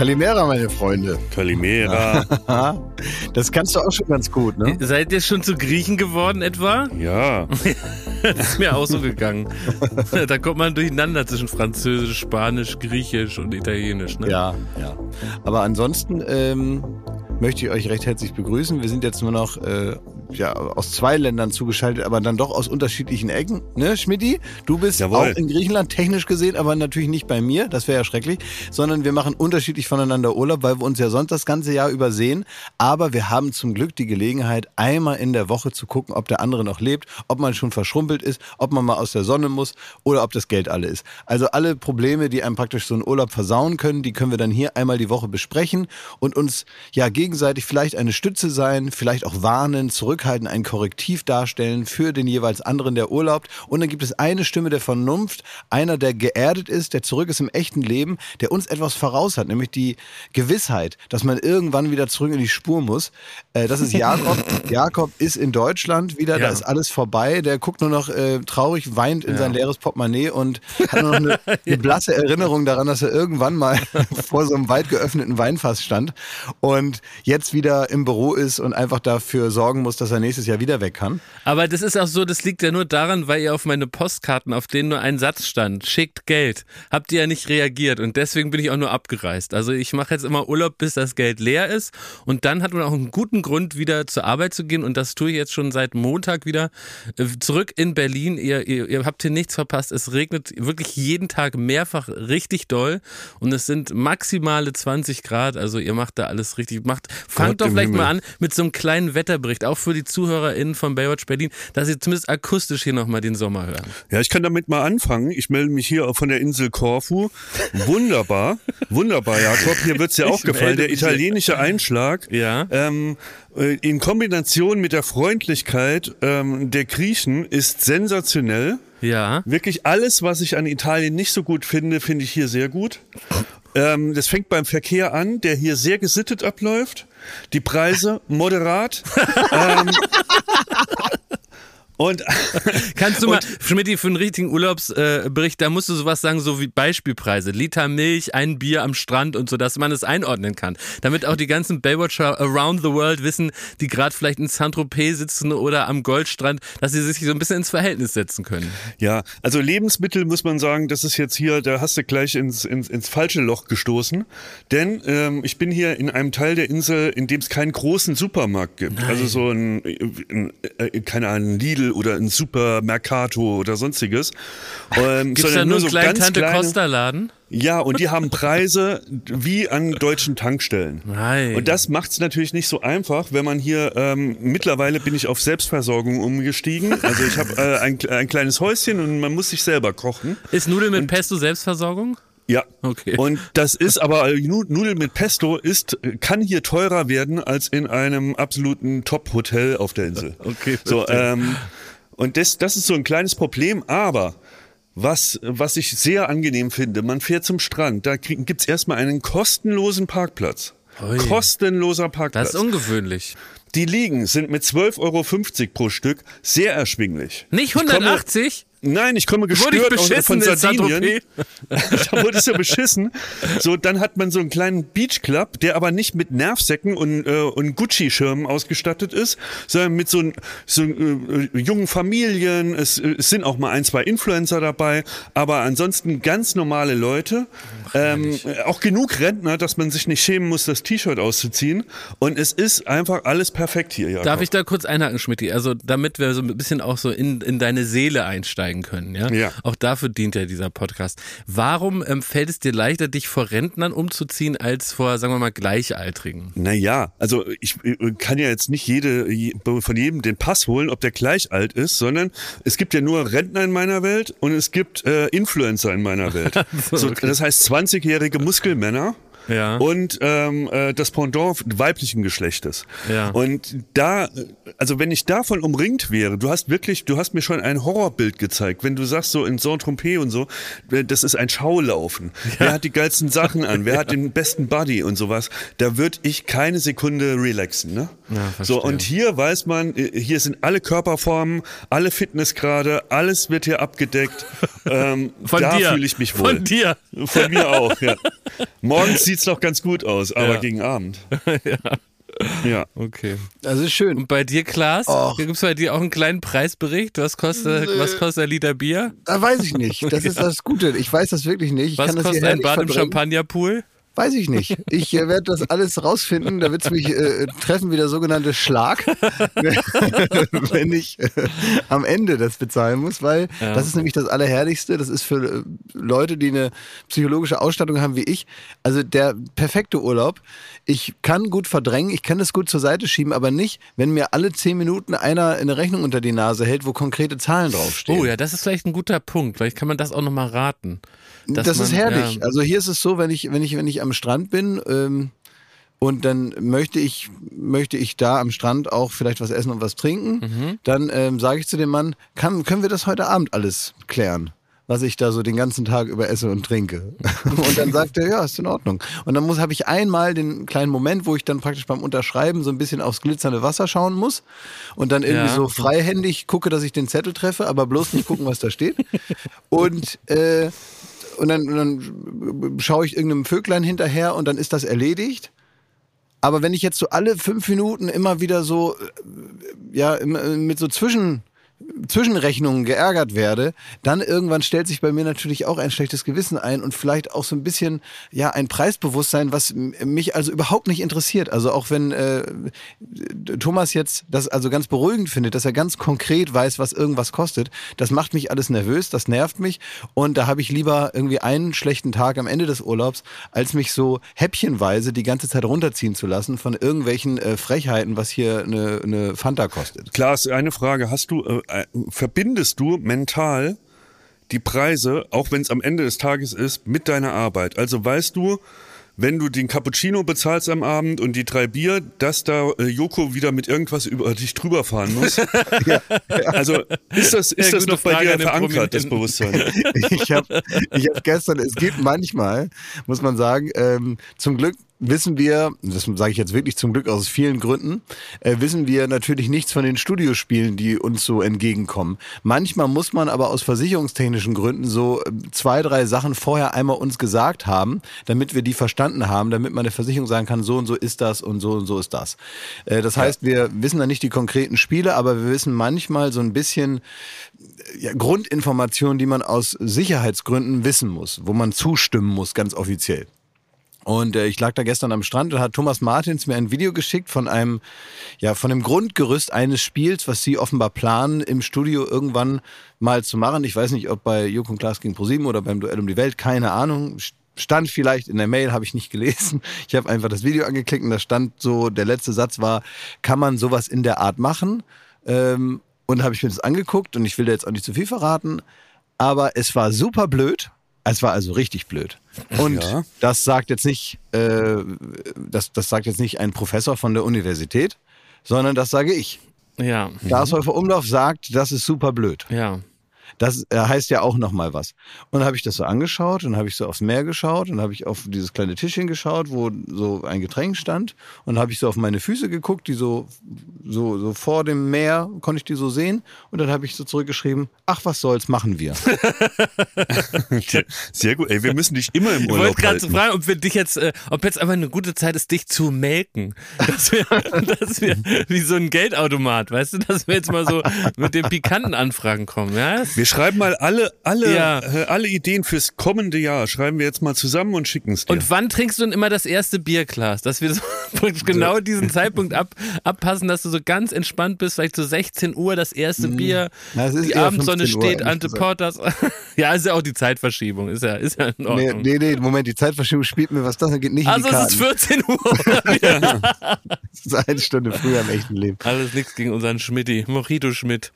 Kalimera, meine Freunde. Kalimera. das kannst du auch schon ganz gut, ne? Seid ihr schon zu Griechen geworden etwa? Ja. das ist mir auch so gegangen. da kommt man durcheinander zwischen Französisch, Spanisch, Griechisch und Italienisch, ne? Ja, ja. Aber ansonsten ähm, möchte ich euch recht herzlich begrüßen. Wir sind jetzt nur noch äh, ja, aus zwei Ländern zugeschaltet, aber dann doch aus unterschiedlichen Ecken. Ne, Schmidti? Du bist Jawohl. auch in Griechenland technisch gesehen, aber natürlich nicht bei mir, das wäre ja schrecklich, sondern wir machen unterschiedlich voneinander Urlaub, weil wir uns ja sonst das ganze Jahr übersehen. Aber wir haben zum Glück die Gelegenheit, einmal in der Woche zu gucken, ob der andere noch lebt, ob man schon verschrumpelt ist, ob man mal aus der Sonne muss oder ob das Geld alle ist. Also alle Probleme, die einem praktisch so einen Urlaub versauen können, die können wir dann hier einmal die Woche besprechen und uns ja gegenseitig vielleicht eine Stütze sein, vielleicht auch warnen, zurückhalten, ein Korrektiv darstellen für den jeweils anderen, der urlaubt. Und dann gibt es eine Stimme der Vernunft, einer, der geerdet ist, der zurück ist im echten Leben, der uns etwas voraus hat, nämlich die Gewissheit, dass man irgendwann wieder zurück in die Spur muss. Äh, das ist Jakob. Jakob ist in Deutschland wieder, Ja. da ist alles vorbei. Der guckt nur noch äh, traurig, weint in sein leeres Portemonnaie und hat nur noch eine, eine blasse Erinnerung daran, dass er irgendwann mal vor so einem weit geöffneten Weinfass stand und jetzt wieder im Büro ist und einfach dafür sorgen muss, dass er nächstes Jahr wieder weg kann. Aber das ist auch so, das liegt ja nur daran, weil ihr auf meine Postkarten, auf denen nur ein Satz stand, schickt Geld, habt ihr ja nicht reagiert und deswegen bin ich auch nur abgereist. Also ich mache jetzt immer Urlaub, bis das Geld leer ist und dann hat man auch einen guten Grund, wieder zur Arbeit zu gehen und das tue ich jetzt schon seit Montag wieder. Äh, Zurück in Berlin, ihr, ihr, ihr habt hier nichts verpasst, es regnet wirklich jeden Tag mehrfach richtig doll und es sind maximale 20 Grad, also ihr macht da alles richtig. Macht, fangt Gott doch vielleicht mal Himmel. an mit so einem kleinen Wetterbericht, auch für die ZuhörerInnen von Baywatch Berlin, dass sie zumindest akustisch hier nochmal den Sommer hören. Ja, ich kann damit mal anfangen. Ich melde mich hier von der Insel Korfu. Wunderbar, wunderbar, Jakob. Hier wird's ja auch Ich gefallen. Der italienische Einschlag Ja. ähm, äh, in Kombination mit der Freundlichkeit ähm, der Griechen ist sensationell. Ja. Wirklich alles, was ich an Italien nicht so gut finde, finde ich hier sehr gut. Ähm, das fängt beim Verkehr an, der hier sehr gesittet abläuft. Die Preise moderat. ähm, und Kannst du mal, Schmidti, für einen richtigen Urlaubsbericht, äh, da musst du sowas sagen, so wie Beispielpreise. Liter Milch, ein Bier am Strand und so, dass man es einordnen kann. Damit auch die ganzen Baywatcher around the world wissen, die gerade vielleicht in Saint-Tropez sitzen oder am Goldstrand, dass sie sich so ein bisschen ins Verhältnis setzen können. Ja, also Lebensmittel muss man sagen, das ist jetzt hier, da hast du gleich ins, ins, ins falsche Loch gestoßen. Denn ähm, ich bin hier in einem Teil der Insel, in dem es keinen großen Supermarkt gibt. Also so ein, ein äh, keine Ahnung, ein Lidl oder ein Supermercato oder sonstiges. Ähm, Gibt's da sondern nur so kleinen ganz Tante kleine- Costa Laden? Ja, und die haben Preise wie an deutschen Tankstellen. Nein. Und das macht es natürlich nicht so einfach, wenn man hier, ähm, mittlerweile bin ich auf Selbstversorgung umgestiegen. Also ich habe äh, ein, ein kleines Häuschen und man muss sich selber kochen. Ist Nudeln mit Pesto Selbstversorgung? Ja. Okay. Und das ist aber, äh, Nu- Nudeln mit Pesto ist, kann hier teurer werden als in einem absoluten Top-Hotel auf der Insel. Okay, So, verstehe. ähm, und das, das ist so ein kleines Problem, aber was, was ich sehr angenehm finde, man fährt zum Strand, da krieg- gibt's erstmal einen kostenlosen Parkplatz. Ui. Kostenloser Das Parkplatz. ist ungewöhnlich. Die Liegen sind mit 12,50 Euro pro Stück sehr erschwinglich. Nicht Ich komme- 180? Nein, ich komme ich gestört beschissen von in Sardinien. Da wurde es ja beschissen. So, dann hat man so einen kleinen Beach Club, der aber nicht mit Nervsäcken und, äh, und Gucci-Schirmen ausgestattet ist, sondern mit so, ein, so äh, jungen Familien. Es, äh, es sind auch mal ein, zwei Influencer dabei, aber ansonsten ganz normale Leute. Ähm, äh, auch genug Rentner, dass man sich nicht schämen muss, das T-Shirt auszuziehen. Und es ist einfach alles perfekt hier. Jakob. Darf ich da kurz einhaken, Schmidti? Also damit wir so ein bisschen auch so in, in deine Seele einsteigen können, ja? Ja. Auch dafür dient ja dieser Podcast. Warum ähm, fällt es dir leichter, dich vor Rentnern umzuziehen, als vor, sagen wir mal, Gleichaltrigen? Naja, also ich äh, kann ja jetzt nicht jede, je- von jedem den Pass holen, ob der gleich alt ist, sondern es gibt ja nur Rentner in meiner Welt und es gibt äh, Influencer in meiner Welt. so, okay. Das heißt 20-jährige Muskelmänner. Ja. Und ähm, äh, das Pendant weiblichen Geschlechtes. Ja. Und da, also wenn ich davon umringt wäre, du hast wirklich, du hast mir schon ein Horrorbild gezeigt, wenn du sagst so in Saint-Tropez und so, äh, das ist ein Schaulaufen. Wer hat die geilsten Sachen an? Wer hat den besten Buddy und sowas? Da würde ich keine Sekunde relaxen. Ne? Ja, so und hier weiß man, äh, hier sind alle Körperformen, alle Fitnessgrade, alles wird hier abgedeckt. Ähm, Von da dir. fühle ich mich wohl. Von dir. Von mir auch, ja. Morgens sieht's doch ganz gut aus, aber Ja. gegen Abend. ja. Ja. Okay. Das ist schön. Und bei dir, Klaas? Och. Gibt es bei dir auch einen kleinen Preisbericht? Was kostet, was kostet ein Liter Bier? Da weiß ich nicht. Das ist das Gute. Ich weiß das wirklich nicht. Ich Was kostet ein Bad im. Champagnerpool? Weiß ich nicht. Ich äh, werde das alles rausfinden. Da wird es mich äh, treffen wie der sogenannte Schlag, wenn ich äh, am Ende das bezahlen muss, weil Ja. das ist nämlich das Allerherrlichste. Das ist für äh, Leute, die eine psychologische Ausstattung haben wie ich. Also der perfekte Urlaub. Ich kann gut verdrängen, ich kann das gut zur Seite schieben, aber nicht, wenn mir alle zehn Minuten einer eine Rechnung unter die Nase hält, wo konkrete Zahlen draufstehen. Oh ja, das ist vielleicht ein guter Punkt. Vielleicht kann man das auch nochmal raten. Das ist man- herrlich. ja. Also hier ist es so, wenn ich, wenn ich, wenn ich am Strand bin ähm, und dann möchte ich, möchte ich da am Strand auch vielleicht was essen und was trinken, Mhm. dann ähm, sage ich zu dem Mann, kann, können wir das heute Abend alles klären? Was ich da so den ganzen Tag über esse und trinke. Und dann sagt er, ja, ist in Ordnung. Und dann muss habe ich einmal den kleinen Moment, wo ich dann praktisch beim Unterschreiben so ein bisschen aufs glitzernde Wasser schauen muss und dann irgendwie Ja. so freihändig gucke, dass ich den Zettel treffe, aber bloß nicht gucken, was da steht. Und äh, und dann, und dann schaue ich irgendeinem Vöglein hinterher und dann ist das erledigt. Aber wenn ich jetzt so alle fünf Minuten immer wieder so, äh, ja, immer mit so Zwischen, Zwischenrechnungen geärgert werde, dann irgendwann stellt sich bei mir natürlich auch ein schlechtes Gewissen ein und vielleicht auch so ein bisschen, ja, ein Preisbewusstsein, was mich also überhaupt nicht interessiert. Also auch wenn äh, Thomas jetzt das also ganz beruhigend findet, dass er ganz konkret weiß, was irgendwas kostet, das macht mich alles nervös, das nervt mich und da habe ich lieber irgendwie einen schlechten Tag am Ende des Urlaubs, als mich so häppchenweise die ganze Zeit runterziehen zu lassen von irgendwelchen äh, Frechheiten, was hier eine, eine Fanta kostet. Klaas, eine Frage. Hast du, äh, äh, verbindest du mental die Preise, auch wenn es am Ende des Tages ist, mit deiner Arbeit? Also weißt du, wenn du den Cappuccino bezahlst am Abend und die drei Bier, dass da äh, Joko wieder mit irgendwas über dich drüber fahren muss? Also ist das, ist Ja, das noch bei Frage dir verankert, das. Bewusstsein? ich habe ich hab gestern, es geht manchmal, muss man sagen, ähm, zum Glück wissen wir, das sage ich jetzt wirklich zum Glück aus vielen Gründen, äh, wissen wir natürlich nichts von den Studiospielen, die uns so entgegenkommen. Manchmal muss man aber aus versicherungstechnischen Gründen so äh, zwei, drei Sachen vorher einmal uns gesagt haben, damit wir die verstanden haben, damit man der Versicherung sagen kann, so und so ist das und so und so ist das. Äh, das heißt, wir wissen dann nicht die konkreten Spiele, aber wir wissen manchmal so ein bisschen ja, Grundinformationen, die man aus Sicherheitsgründen wissen muss, wo man zustimmen muss, ganz offiziell. Und äh, ich lag da gestern am Strand und hat Thomas Martins mir ein Video geschickt von einem, ja, von dem Grundgerüst eines Spiels, was sie offenbar planen, im Studio irgendwann mal zu machen. Ich weiß nicht, ob bei Joko und Klaas gegen ProSieben oder beim Duell um die Welt, keine Ahnung. Stand vielleicht in der Mail, habe ich nicht gelesen. Ich habe einfach das Video angeklickt und da stand so, der letzte Satz war, kann man sowas in der Art machen? Ähm, und habe ich mir das angeguckt und ich will da jetzt auch nicht zu viel verraten, aber es war super blöd. Es war also richtig blöd. Und Ja. das sagt jetzt nicht, äh, das, das sagt jetzt nicht ein Professor von der Universität, sondern das sage ich. Ja, Lars Häufer Umlauf sagt, das ist super blöd. ja. Das äh, heißt ja auch noch mal was. Und dann habe ich das so angeschaut und habe ich so aufs Meer geschaut und habe ich auf dieses kleine Tischchen geschaut, wo so ein Getränk stand und habe ich so auf meine Füße geguckt, die so so so vor dem Meer konnte ich die so sehen und dann habe ich so zurückgeschrieben, ach was soll's, machen wir. Sehr gut. Ey, wir müssen dich immer im Ich Urlaub wollte gerade fragen, ob wir dich jetzt, äh, ob jetzt einfach eine gute Zeit ist, dich zu melken. Dass wir, dass wir wie so ein Geldautomat, weißt du, dass wir jetzt mal so mit den pikanten Anfragen kommen, ja? Wir schreiben mal alle, alle, Ja. äh, alle Ideen fürs kommende Jahr, schreiben wir jetzt mal zusammen und schicken es dir. Und wann trinkst du denn immer das erste Bierglas? Dass wir so genau diesen Zeitpunkt ab, abpassen, dass du so ganz entspannt bist, vielleicht so 16 Uhr das erste Bier, Na, es die Abendsonne 15 Uhr, steht, Ante. Porters. ja, ist ja auch die Zeitverschiebung, ist ja, ist ja in Nee, Ordnung. nee, nee, Moment, die Zeitverschiebung spielt mir was das geht nicht also in die es ist Karten. 14 Uhr. Das ist eine Stunde früher im echten Leben. Alles nichts gegen unseren Schmidti, Mojito Schmidt.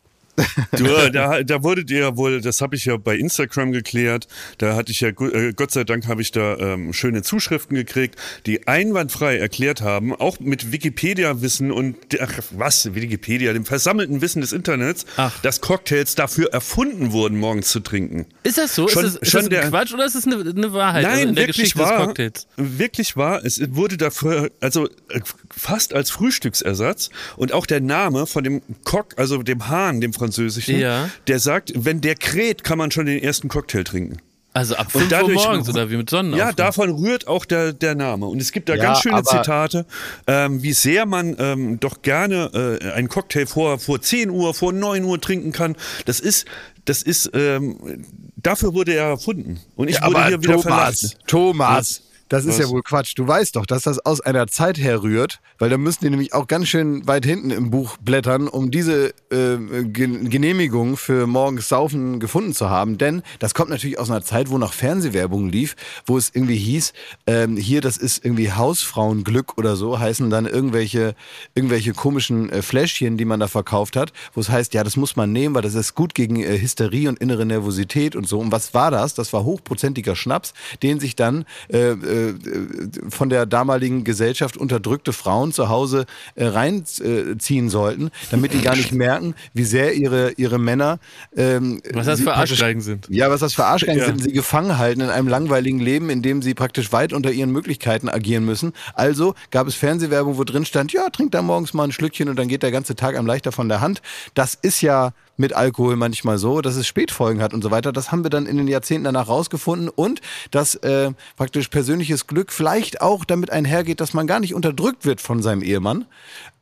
Du, da, da wurdet ihr ja wohl, das habe ich ja bei Instagram geklärt, da hatte ich ja, äh, Gott sei Dank habe ich da ähm, schöne Zuschriften gekriegt, die einwandfrei erklärt haben, auch mit Wikipedia-Wissen und, ach was, Wikipedia, dem versammelten Wissen des Internets, Ach. dass Cocktails dafür erfunden wurden, morgens zu trinken. Ist das so? Schon- ist das, ist schon das ein der- Quatsch oder ist das eine, eine Wahrheit also Nein, in der wirklich Geschichte des wahr. Cocktails? Wirklich wahr. Es wurde dafür, also äh, fast als Frühstücksersatz und auch der Name von dem Cock, also dem Hahn, dem französischen, Ja. der sagt, wenn der kräht, kann man schon den ersten Cocktail trinken. Also ab 5 Uhr morgens oder wie mit Sonnenaufgang. Ja, davon rührt auch der, der Name. Und es gibt da Ja, ganz schöne Zitate, ähm, wie sehr man ähm, doch gerne äh, einen Cocktail vor, vor 10 Uhr, vor 9 Uhr trinken kann. Das ist, das ist, ähm, dafür wurde er erfunden. Und ich wurde hier wieder verlassen. Thomas, das ist Was? ja wohl Quatsch. Du weißt doch, dass das aus einer Zeit herrührt, weil da müssen die nämlich auch ganz schön weit hinten im Buch blättern, um diese äh, Gen- Genehmigung für morgens Saufen gefunden zu haben. Denn das kommt natürlich aus einer Zeit, wo noch Fernsehwerbung lief, wo es irgendwie hieß, ähm, hier, das ist irgendwie Hausfrauenglück oder so, heißen dann irgendwelche, irgendwelche komischen äh, Fläschchen, die man da verkauft hat, wo es heißt, ja, das muss man nehmen, weil das ist gut gegen äh, Hysterie und innere Nervosität und so. Und was war das? Das war hochprozentiger Schnaps, den sich dann äh, äh, von der damaligen Gesellschaft unterdrückte Frauen zu Hause äh, reinziehen sollten, damit die gar nicht merken, wie sehr ihre, ihre Männer ähm, Was das für Arschgeigen sind. ja, was das für Arschgeigen Ja. sind, sie gefangen halten in einem langweiligen Leben, in dem sie praktisch weit unter ihren Möglichkeiten agieren müssen. Also gab es Fernsehwerbung, wo drin stand, ja, trink da morgens mal ein Schlückchen und dann geht der ganze Tag einem leichter von der Hand. Das ist ja mit Alkohol manchmal so, dass es Spätfolgen hat und so weiter. Das haben wir dann in den Jahrzehnten danach rausgefunden und dass äh, praktisch persönliches Glück vielleicht auch damit einhergeht, dass man gar nicht unterdrückt wird von seinem Ehemann.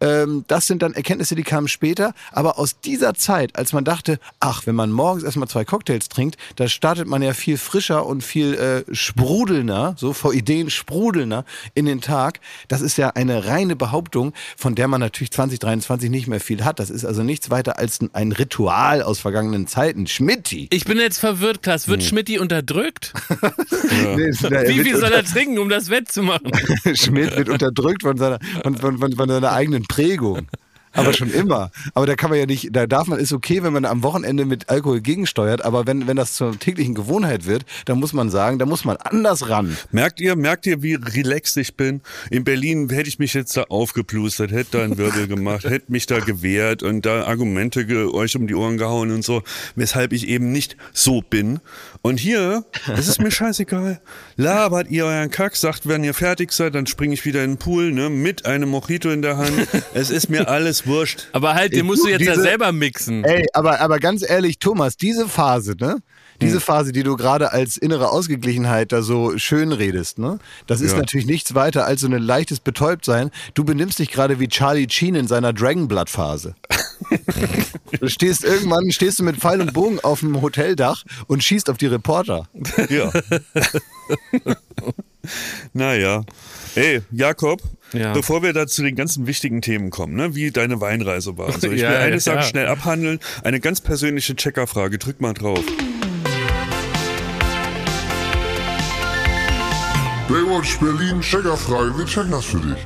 Ähm, das sind dann Erkenntnisse, die kamen später. Aber aus dieser Zeit, als man dachte, ach, wenn man morgens erstmal zwei Cocktails trinkt, da startet man ja viel frischer und viel äh, sprudelnder, so vor Ideen sprudelnder in den Tag. Das ist ja eine reine Behauptung, von der man natürlich 2023 nicht mehr viel hat. Das ist also nichts weiter als ein- ein Ritual aus vergangenen Zeiten. Schmidti. Ich bin jetzt verwirrt, Klaas. Wird Schmidti unterdrückt? Nee, ist- er Wie viel soll er trinken, um das wettzumachen? Schmidt wird unterdrückt von seiner, von, von, von seiner eigenen Prägung. Aber schon immer. Aber da kann man ja nicht, da darf man, ist okay, wenn man am Wochenende mit Alkohol gegensteuert, aber wenn, wenn das zur täglichen Gewohnheit wird, dann muss man sagen, da muss man anders ran. Merkt ihr, merkt ihr, wie relaxed ich bin? In Berlin hätte ich mich jetzt da aufgeplustert, hätte da einen Wirbel gemacht, hätte mich da gewehrt und da Argumente euch um die Ohren gehauen und so, weshalb ich eben nicht so bin. Und hier, es ist mir scheißegal. Labert ihr euren Kack, sagt, wenn ihr fertig seid, dann springe ich wieder in den Pool, ne, mit einem Mojito in der Hand. Es ist mir alles wurscht. Aber halt, den musst du jetzt ja Diese- selber mixen. Ey, aber, aber ganz ehrlich, Thomas, diese Phase, ne? Diese Phase, die du gerade als innere Ausgeglichenheit da so schön redest, ne? Das ist Ja. natürlich nichts weiter als so ein leichtes Betäubtsein. Du benimmst dich gerade wie Charlie Sheen in seiner Dragonblood-Phase. du stehst irgendwann, stehst du mit Pfeil und Bogen auf dem Hoteldach und schießt auf die Reporter. Ja. naja. Ey, Jakob, Ja. bevor wir da zu den ganzen wichtigen Themen kommen, ne, wie deine Weinreise war. Also ich Ja, will eine ja, Sache ja. schnell abhandeln. Eine ganz persönliche Checkerfrage. Drück mal drauf. Baywatch Berlin, Checkerfrage, wir checken das für dich.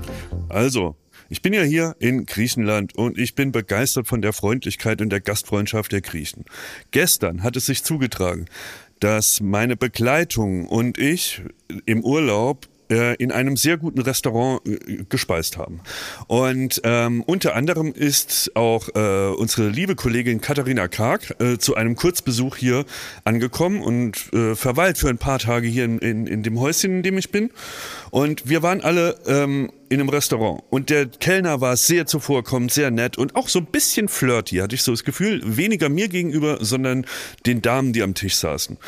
Also, ich bin ja hier in Griechenland und ich bin begeistert von der Freundlichkeit und der Gastfreundschaft der Griechen. Gestern hat es sich zugetragen, dass meine Begleitung und ich im Urlaub in einem sehr guten Restaurant äh, gespeist haben. Und ähm, unter anderem ist auch äh, unsere liebe Kollegin Katharina Karg äh, zu einem Kurzbesuch hier angekommen und äh, verweilt für ein paar Tage hier in, in, in dem Häuschen, in dem ich bin. Und wir waren alle ähm, in einem Restaurant. Und der Kellner war sehr zuvorkommend, sehr nett und auch so ein bisschen flirty, hatte ich so das Gefühl. Weniger mir gegenüber, sondern den Damen, die am Tisch saßen.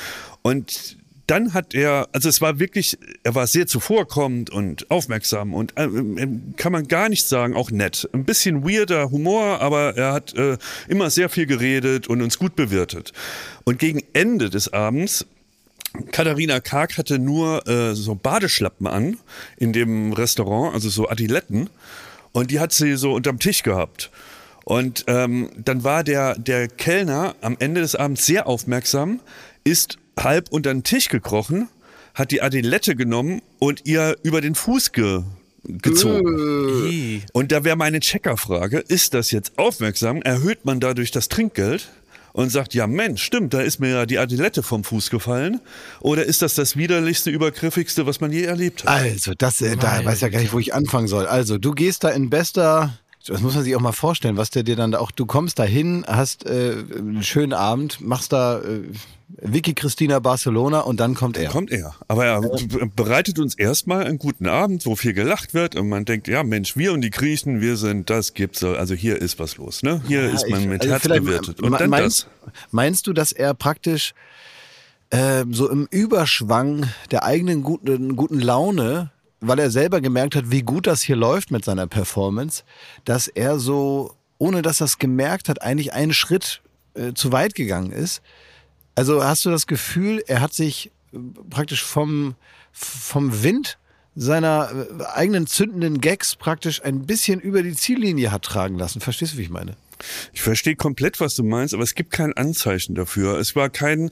Und dann hat er, also es war wirklich, er war sehr zuvorkommend und aufmerksam und äh, äh, kann man gar nicht sagen, auch nett. Ein bisschen weirder Humor, aber er hat äh, immer sehr viel geredet und uns gut bewirtet. Und gegen Ende des Abends Katharina Karg hatte nur äh, so Badeschlappen an in dem Restaurant, also so Adiletten. Und die hat sie so unterm Tisch gehabt. Und ähm, dann war der, der Kellner am Ende des Abends sehr aufmerksam, ist halb unter den Tisch gekrochen, hat die Adilette genommen und ihr über den Fuß ge gezogen. Ih. Und da wäre meine Checkerfrage, ist das jetzt aufmerksam? Erhöht man dadurch das Trinkgeld? Und sagt, ja Mensch, stimmt, da ist mir ja die Adilette vom Fuß gefallen. Oder ist das das widerlichste, übergriffigste, was man je erlebt hat? Also, das, äh, da weiß ja gar nicht, wo ich anfangen soll. Also, du gehst da in bester, das muss man sich auch mal vorstellen, was der dir dann da auch, du kommst da hin, hast äh, einen schönen Abend, machst da äh, Vicky Christina Barcelona und dann kommt er. Kommt er. Aber er bereitet uns erstmal einen guten Abend, wo viel gelacht wird und man denkt, ja Mensch, wir und die Griechen, wir sind, das gibt's, also hier ist was los, ne? Hier ist man ich- mit also Herz bewirtet. Und dann meinst, das. Meinst du, dass er praktisch äh, so im Überschwang der eigenen guten, guten Laune, weil er selber gemerkt hat, wie gut das hier läuft mit seiner Performance, dass er so, ohne dass er es gemerkt hat, eigentlich einen Schritt äh, zu weit gegangen ist. Also hast du das Gefühl, er hat sich äh, praktisch vom, vom Wind seiner äh, eigenen zündenden Gags praktisch ein bisschen über die Ziellinie hat tragen lassen. Verstehst du, wie ich meine? Ich verstehe komplett, was du meinst, aber es gibt kein Anzeichen dafür. Es war kein,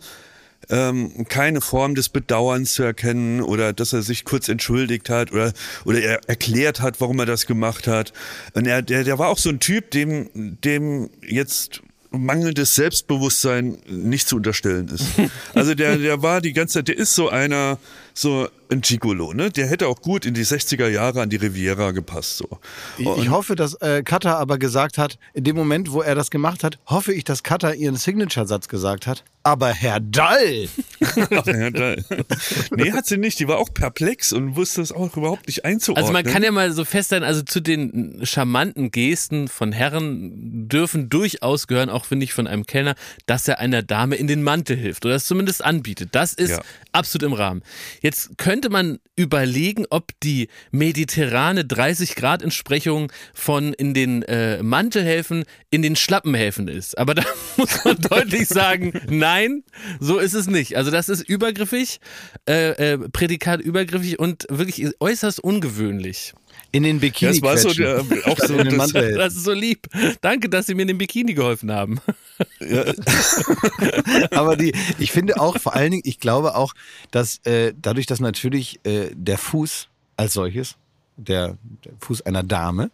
ähm, keine Form des Bedauerns zu erkennen oder dass er sich kurz entschuldigt hat oder, oder er erklärt hat, warum er das gemacht hat. Und er, der, der war auch so ein Typ, dem, dem jetzt mangelndes Selbstbewusstsein nicht zu unterstellen ist. Also der, der war die ganze Zeit, der ist so einer, so ein Gigolo, ne? Der hätte auch gut in die 60er Jahre an die Riviera gepasst, so. Ich, ich hoffe, dass äh, Kata aber gesagt hat, in dem Moment, wo er das gemacht hat, hoffe ich, dass Kata ihren Signature-Satz gesagt hat. Aber Herr Dall! Aber Herr Dall. Nee, hat sie nicht. Die war auch perplex und wusste es auch überhaupt nicht einzuordnen. Also man kann ja mal so feststellen, also zu den charmanten Gesten von Herren dürfen durchaus gehören, auch finde ich von einem Kellner, dass er einer Dame in den Mantel hilft oder es zumindest anbietet. Das ist Ja. absolut im Rahmen. Jetzt könnte man überlegen, ob die mediterrane 30-Grad-Entsprechung von in den äh, Mantelhäfen in den Schlappenhäfen ist. Aber da muss man deutlich sagen, nein, so ist es nicht. Also das ist übergriffig, äh, äh, Prädikat übergriffig und wirklich äußerst ungewöhnlich. In den Bikini das war so, der, auch so das. Das ist so lieb. Danke, dass Sie mir in den Bikini geholfen haben. Aber die, ich finde auch vor allen Dingen, ich glaube auch, dass äh, dadurch, dass natürlich äh, der Fuß als solches, der, der Fuß einer Dame,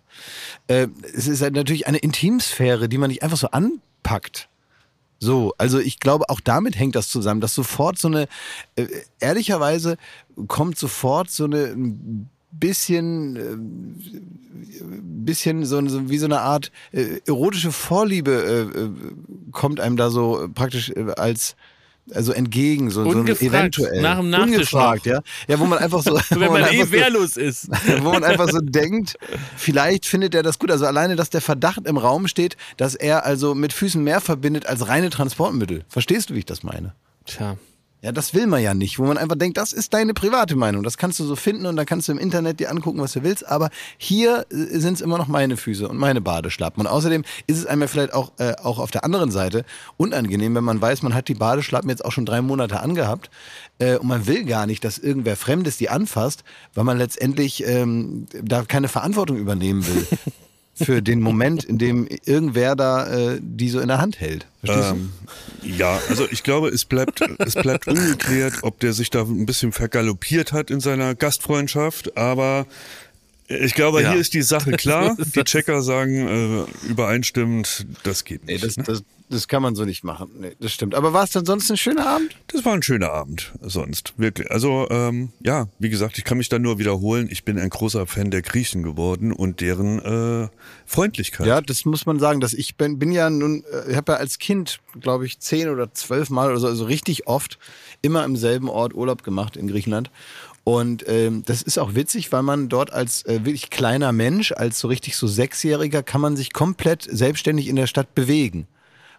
äh, es ist halt natürlich eine Intimsphäre, die man nicht einfach so anpackt. So, also ich glaube, auch damit hängt das zusammen, dass sofort so eine, äh, ehrlicherweise kommt sofort so eine ein bisschen, äh, bisschen so, so wie so eine Art äh, erotische Vorliebe äh, äh, kommt einem da so praktisch äh, als also entgegen, so, so Ungefragt, eventuell. nach dem Nachtisch Ungefragt, noch. ja. Ja, wo man einfach so, Wenn man einfach eh so- wehrlos ist. wo man einfach so denkt, vielleicht findet er das gut. Also alleine, dass der Verdacht im Raum steht, dass er also mit Füßen mehr verbindet als reine Transportmittel. Verstehst du, wie ich das meine? Tja. Ja, das will man ja nicht, wo man einfach denkt, das ist deine private Meinung. Das kannst du so finden und dann kannst du im Internet dir angucken, was du willst. Aber hier sind es immer noch meine Füße und meine Badeschlappen. Und außerdem ist es einem ja vielleicht auch, äh, auch auf der anderen Seite unangenehm, wenn man weiß, man hat die Badeschlappen jetzt auch schon drei Monate angehabt äh, und man will gar nicht, dass irgendwer Fremdes die anfasst, weil man letztendlich ähm, da keine Verantwortung übernehmen will. Für den Moment, in dem irgendwer da äh, die so in der Hand hält. Verstehst du? Ähm, ja, also ich glaube, es bleibt, es bleibt ungeklärt, ob der sich da ein bisschen vergaloppiert hat in seiner Gastfreundschaft, aber ich glaube, Ja. hier ist die Sache klar. Die. Checker sagen äh, übereinstimmend, das geht Nee, nicht. das, ne? das, das kann man so nicht machen. Nee, das stimmt. Aber war es denn sonst ein schöner Abend? Das war ein schöner Abend, sonst, wirklich. Also, ähm, ja, wie gesagt, ich kann mich da nur wiederholen. Ich bin ein großer Fan der Griechen geworden und deren äh, Freundlichkeit. Ja, das muss man sagen. Dass ich bin, bin ja nun, äh, ich habe ja als Kind, glaube ich, zehn oder zwölf Mal oder so, also richtig oft immer im selben Ort Urlaub gemacht in Griechenland. Und ähm, das ist auch witzig, weil man dort als äh, wirklich kleiner Mensch, als so richtig so Sechsjähriger, kann man sich komplett selbstständig in der Stadt bewegen.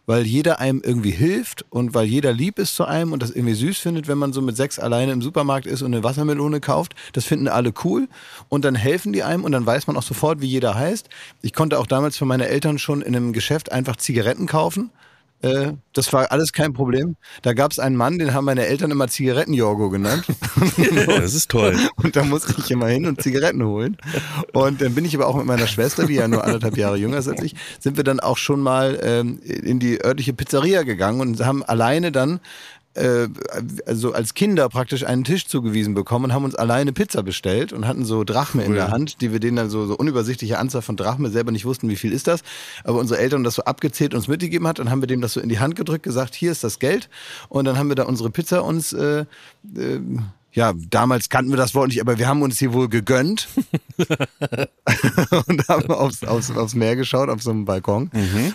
Weil jeder einem irgendwie hilft und weil jeder lieb ist zu einem und das irgendwie süß findet, wenn man so mit sechs alleine im Supermarkt ist und eine Wassermelone kauft. Das finden alle cool und dann helfen die einem und dann weiß man auch sofort, wie jeder heißt. Ich konnte auch damals für meine Eltern schon in einem Geschäft einfach Zigaretten kaufen. Äh, Das war alles kein Problem. Da gab es einen Mann, den haben meine Eltern immer Zigarettenjorgo genannt. Das ist toll. Und da musste ich immer hin und Zigaretten holen. Und dann bin ich aber auch mit meiner Schwester, die ja nur anderthalb Jahre jünger ist als ich, sind wir dann auch schon mal ähm, in die örtliche Pizzeria gegangen und haben alleine dann äh, also als Kinder praktisch einen Tisch zugewiesen bekommen und haben uns alleine Pizza bestellt und hatten so Drachme in der Hand, die wir denen dann so, so unübersichtliche Anzahl von Drachme selber nicht wussten, wie viel ist das. Aber unsere Eltern das so abgezählt uns mitgegeben hat, dann haben wir dem das so in die Hand gedrückt, gesagt, hier ist das Geld. Und dann haben wir da unsere Pizza uns äh, äh, ja, damals kannten wir das Wort nicht, aber wir haben uns hier wohl gegönnt. und haben aufs, aufs, aufs Meer geschaut, auf so einem Balkon.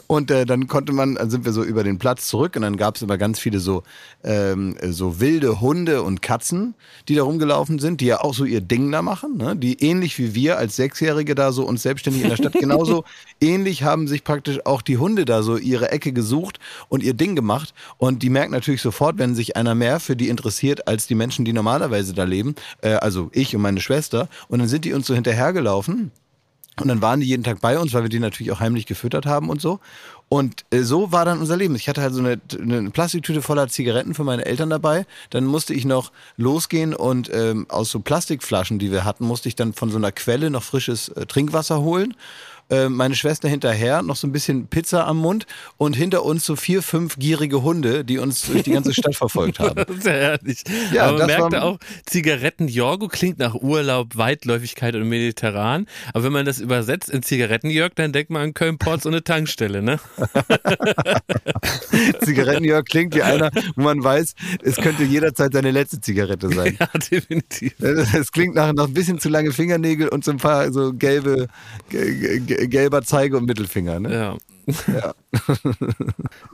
Und äh, dann konnte man, dann sind wir so über den Platz zurück und dann gab es immer ganz viele so, ähm, so wilde Hunde und Katzen, die da rumgelaufen sind, die ja auch so ihr Ding da machen, ne? die ähnlich wie wir als Sechsjährige da so uns selbstständig in der Stadt genauso ähnlich haben sich praktisch auch die Hunde da so ihre Ecke gesucht und ihr Ding gemacht. Und die merken natürlich sofort, wenn sich einer mehr für die interessiert als die Menschen, die normalerweise da leben, äh, also ich und meine Schwester. Und dann sind die uns so hinterhergelaufen. Und dann waren die jeden Tag bei uns, weil wir die natürlich auch heimlich gefüttert haben und so. Und äh, so war dann unser Leben. Ich hatte halt so eine, eine Plastiktüte voller Zigaretten für meine Eltern dabei. Dann musste ich noch losgehen und ähm, aus so Plastikflaschen, die wir hatten, musste ich dann von so einer Quelle noch frisches äh, Trinkwasser holen. Äh, meine Schwester hinterher, noch so ein bisschen Pizza am Mund und hinter uns so vier, fünf gierige Hunde, die uns durch die ganze Stadt verfolgt haben. Ja herrlich. Ja, aber man das merkte war- auch, Zigaretten-Jorgo klingt nach Urlaub, Weitläufigkeit und Mediterran. Aber wenn man das übersetzt in Zigaretten-Jörg, dann denkt man an Köln-Ports und eine Tankstelle, ne? Zigarettenjörg klingt wie einer, wo man weiß, es könnte jederzeit seine letzte Zigarette sein. Ja, definitiv. Es klingt nach noch ein bisschen zu lange Fingernägel und so ein paar so gelbe, ge- ge- gelber Zeige und Mittelfinger. Ne? Ja.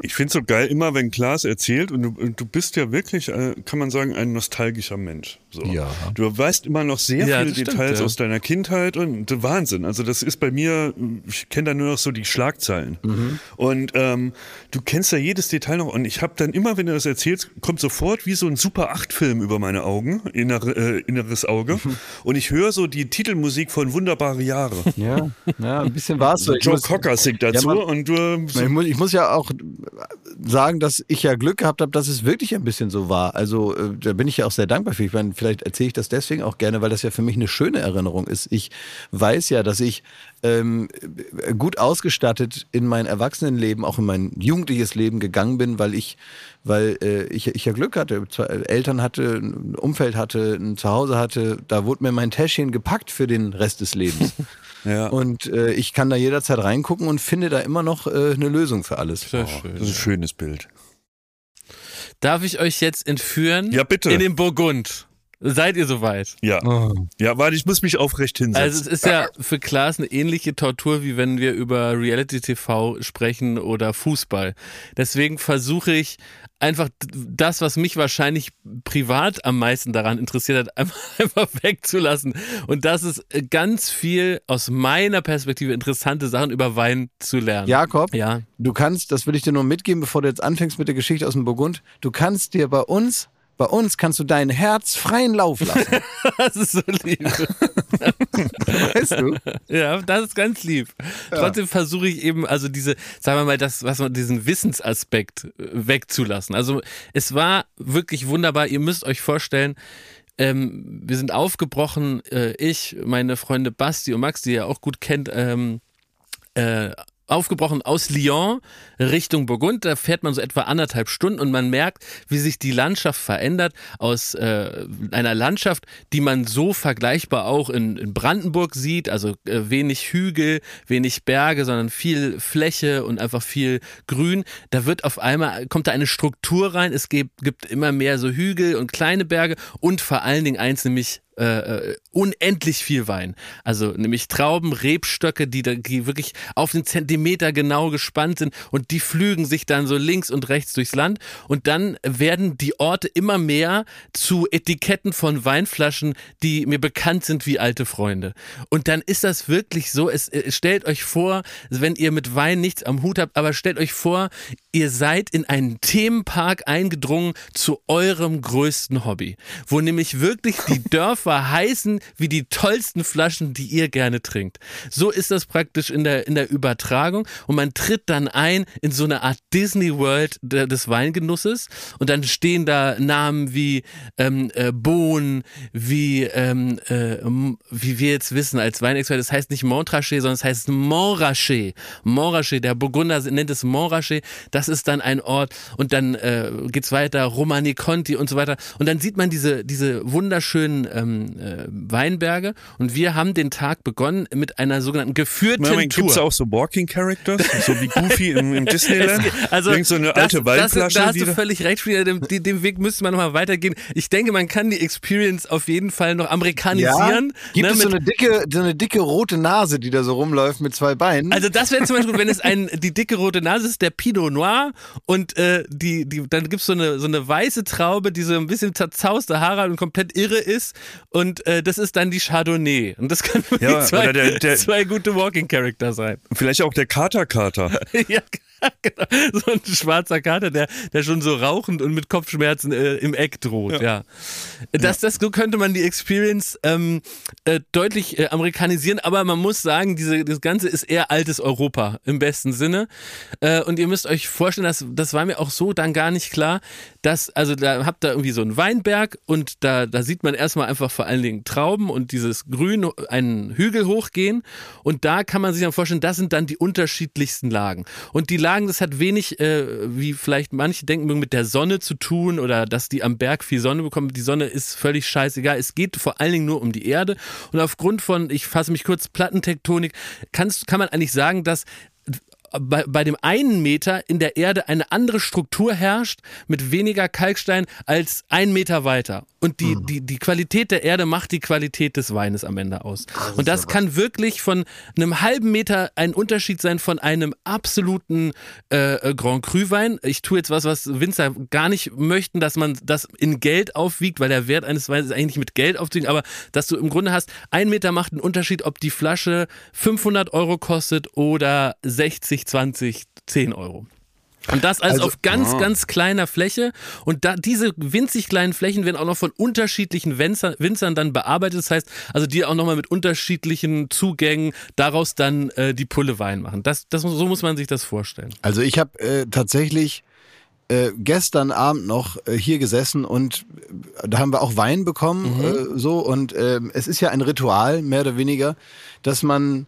Ich finde es so geil, immer wenn Klaas erzählt, und du, und du bist ja wirklich, äh, kann man sagen, ein nostalgischer Mensch. So. Ja. Du weißt immer noch sehr Ja, viele stimmt, Details ja. aus deiner Kindheit und äh, Wahnsinn. Also das ist bei mir, ich kenne da nur noch so die Schlagzeilen. Mhm. Und ähm, du kennst ja jedes Detail noch. Und ich habe dann immer, wenn du das erzählst, kommt sofort wie so ein Super 8-Film über meine Augen, innere, äh, inneres Auge. und ich höre so die Titelmusik von Wunderbare Jahre. Ja, ja, ein bisschen war es so. Joe Cocker singt dazu man- und du Ich muss, ich muss ja auch sagen, dass ich ja Glück gehabt habe, dass es wirklich ein bisschen so war. Also äh, da bin ich ja auch sehr dankbar für. Ich meine, vielleicht erzähle ich das deswegen auch gerne, weil das ja für mich eine schöne Erinnerung ist. Ich weiß ja, dass ich ähm, gut ausgestattet in mein Erwachsenenleben, auch in mein jugendliches Leben gegangen bin, weil ich, weil äh, ich, ich ja Glück hatte, zwei Eltern hatte, ein Umfeld hatte, ein Zuhause hatte. Da wurde mir mein Täschchen gepackt für den Rest des Lebens. Ja. Und äh, ich kann da jederzeit reingucken und finde da immer noch äh, eine Lösung für alles. Sehr schön. Das ist ein schönes Bild. Darf ich euch jetzt entführen? Ja, bitte. In den Burgund. Seid ihr soweit? Ja. Ja, warte, ich muss mich aufrecht hinsetzen. Also es ist ja für Klaas eine ähnliche Tortur, wie wenn wir über Reality-TV sprechen oder Fußball. Deswegen versuche ich einfach das, was mich wahrscheinlich privat am meisten daran interessiert hat, einfach, einfach wegzulassen. Und das ist äh, ganz viel aus meiner Perspektive interessante Sachen über Wein zu lernen. Jakob, Ja. du kannst, das will ich dir nur mitgeben, bevor du jetzt anfängst mit der Geschichte aus dem Burgund, du kannst dir bei uns, bei uns kannst du dein Herz freien Lauf lassen. Das ist so lieb. weißt du? Ja, das ist ganz lieb. Trotzdem versuche ich eben, also diese, sagen wir mal, das, was man, diesen Wissensaspekt äh, wegzulassen. Also es war wirklich wunderbar. Ihr müsst euch vorstellen, ähm, wir sind aufgebrochen, äh, ich, meine Freunde Basti und Max, die ihr auch gut kennt, ähm, äh, aufgebrochen aus Lyon Richtung Burgund. Da fährt man so etwa anderthalb Stunden und man merkt, wie sich die Landschaft verändert aus äh, einer Landschaft, die man so vergleichbar auch in, in Brandenburg sieht, also äh, wenig Hügel, wenig Berge, sondern viel Fläche und einfach viel Grün. Da wird auf einmal, kommt da eine Struktur rein, es gibt, gibt immer mehr so Hügel und kleine Berge und vor allen Dingen eins, nämlich äh, äh, unendlich viel Wein. Also nämlich Trauben, Rebstöcke, die, da, die wirklich auf den Zentimeter genau gespannt sind und die flügen sich dann so links und rechts durchs Land und dann werden die Orte immer mehr zu Etiketten von Weinflaschen, die mir bekannt sind wie alte Freunde. Und dann ist das wirklich so, es, äh, stellt euch vor, wenn ihr mit Wein nichts am Hut habt, aber stellt euch vor, ihr seid in einen Themenpark eingedrungen zu eurem größten Hobby, wo nämlich wirklich die Dörfer heißen wie die tollsten Flaschen, die ihr gerne trinkt. So ist das praktisch in der, in der Übertragung und man tritt dann ein in so eine Art Disney World de- des Weingenusses und dann stehen da Namen wie ähm, äh, Bohn, wie, ähm, äh, wie wir jetzt wissen als Weinexperte, das heißt nicht Montrachet, sondern es heißt Montrachet. Montrachet, der Burgunder nennt es Montrachet. Das das ist dann ein Ort und dann äh, geht's weiter, Romani Conti und so weiter. Und dann sieht man diese, diese wunderschönen ähm, äh, Weinberge und wir haben den Tag begonnen mit einer sogenannten geführten Moment, Tour. gibt's auch so Walking Characters, so wie Goofy im, im Disneyland? Also Irgend so eine alte das, Weinflasche. Das, da hast du völlig recht, Frieda. Dem, dem Weg müsste man nochmal weitergehen. Ich denke, man kann die Experience auf jeden Fall noch amerikanisieren. Gibt ne, es so eine dicke, so eine dicke rote Nase, die da so rumläuft mit zwei Beinen? also das wäre zum Beispiel, gut, wenn es ein, die dicke rote Nase ist, der Pinot Noir und äh, die, die, dann gibt's so eine, so eine weiße Traube, die so ein bisschen zerzauste Haare hat und komplett irre ist und äh, das ist dann die Chardonnay. Und das kann wirklich Ja, zwei, der- der- zwei gute Walking Character sein. Vielleicht auch der Kater-Kater. ja, genau. So ein schwarzer Kater, der, der schon so rauchend und mit Kopfschmerzen äh, im Eck droht, ja. Das, das, so könnte man die Experience ähm, äh, deutlich äh, amerikanisieren, aber man muss sagen, diese, das Ganze ist eher altes Europa im besten Sinne. Äh, und ihr müsst euch vorstellen, das, das war mir auch so dann gar nicht klar, dass, also da habt ihr irgendwie so einen Weinberg und da, da sieht man erstmal einfach vor allen Dingen Trauben und dieses Grün einen Hügel hochgehen und da kann man sich dann vorstellen, das sind dann die unterschiedlichsten Lagen. Und die Lagen, das hat wenig, äh, wie vielleicht manche denken mit der Sonne zu tun oder dass die am Berg viel Sonne bekommen. Die Sonne ist völlig scheißegal. Es geht vor allen Dingen nur um die Erde. Und aufgrund von, ich fasse mich kurz, Plattentektonik, kannst, kann man eigentlich sagen, dass bei, bei dem einen Meter in der Erde eine andere Struktur herrscht mit weniger Kalkstein als ein Meter weiter. Und die, die, die Qualität der Erde macht die Qualität des Weines am Ende aus. Und das kann wirklich von einem halben Meter ein Unterschied sein von einem absoluten äh, Grand Cru Wein. Ich tue jetzt was, was Winzer gar nicht möchten, dass man das in Geld aufwiegt, weil der Wert eines Weines ist eigentlich nicht mit Geld aufzuwiegen, aber dass du im Grunde hast, ein Meter macht einen Unterschied, ob die Flasche 500 Euro kostet oder 60, 20, 10 Euro. Und das also, Also- auf ganz, ganz kleiner Fläche. Und da, diese winzig kleinen Flächen werden auch noch von unterschiedlichen Winzer, Winzern dann bearbeitet. Das heißt, also die auch nochmal mit unterschiedlichen Zugängen daraus dann äh, die Pulle Wein machen. Das, das, so muss man sich das vorstellen. Also ich habe äh, tatsächlich äh, gestern Abend noch äh, hier gesessen und äh, da haben wir auch Wein bekommen, äh, so und ähm, es ist ja ein Ritual mehr oder weniger, dass man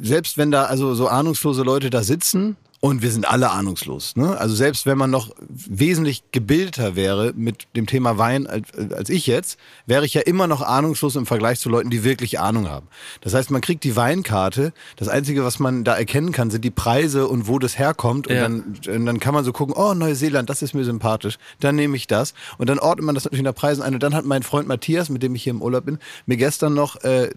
selbst wenn da also so ahnungslose Leute da sitzen und wir sind alle ahnungslos, ne? Also selbst wenn man noch wesentlich gebildeter wäre mit dem Thema Wein als, als ich jetzt, wäre ich ja immer noch ahnungslos im Vergleich zu Leuten, die wirklich Ahnung haben. Das heißt, man kriegt die Weinkarte. Das Einzige, was man da erkennen kann, sind die Preise und wo das herkommt. Und, Ja. dann, und dann kann man so gucken, oh, Neuseeland, das ist mir sympathisch. Dann nehme ich das. Und dann ordnet man das natürlich nach Preisen ein. Und dann hat mein Freund Matthias, mit dem ich hier im Urlaub bin, mir gestern noch äh,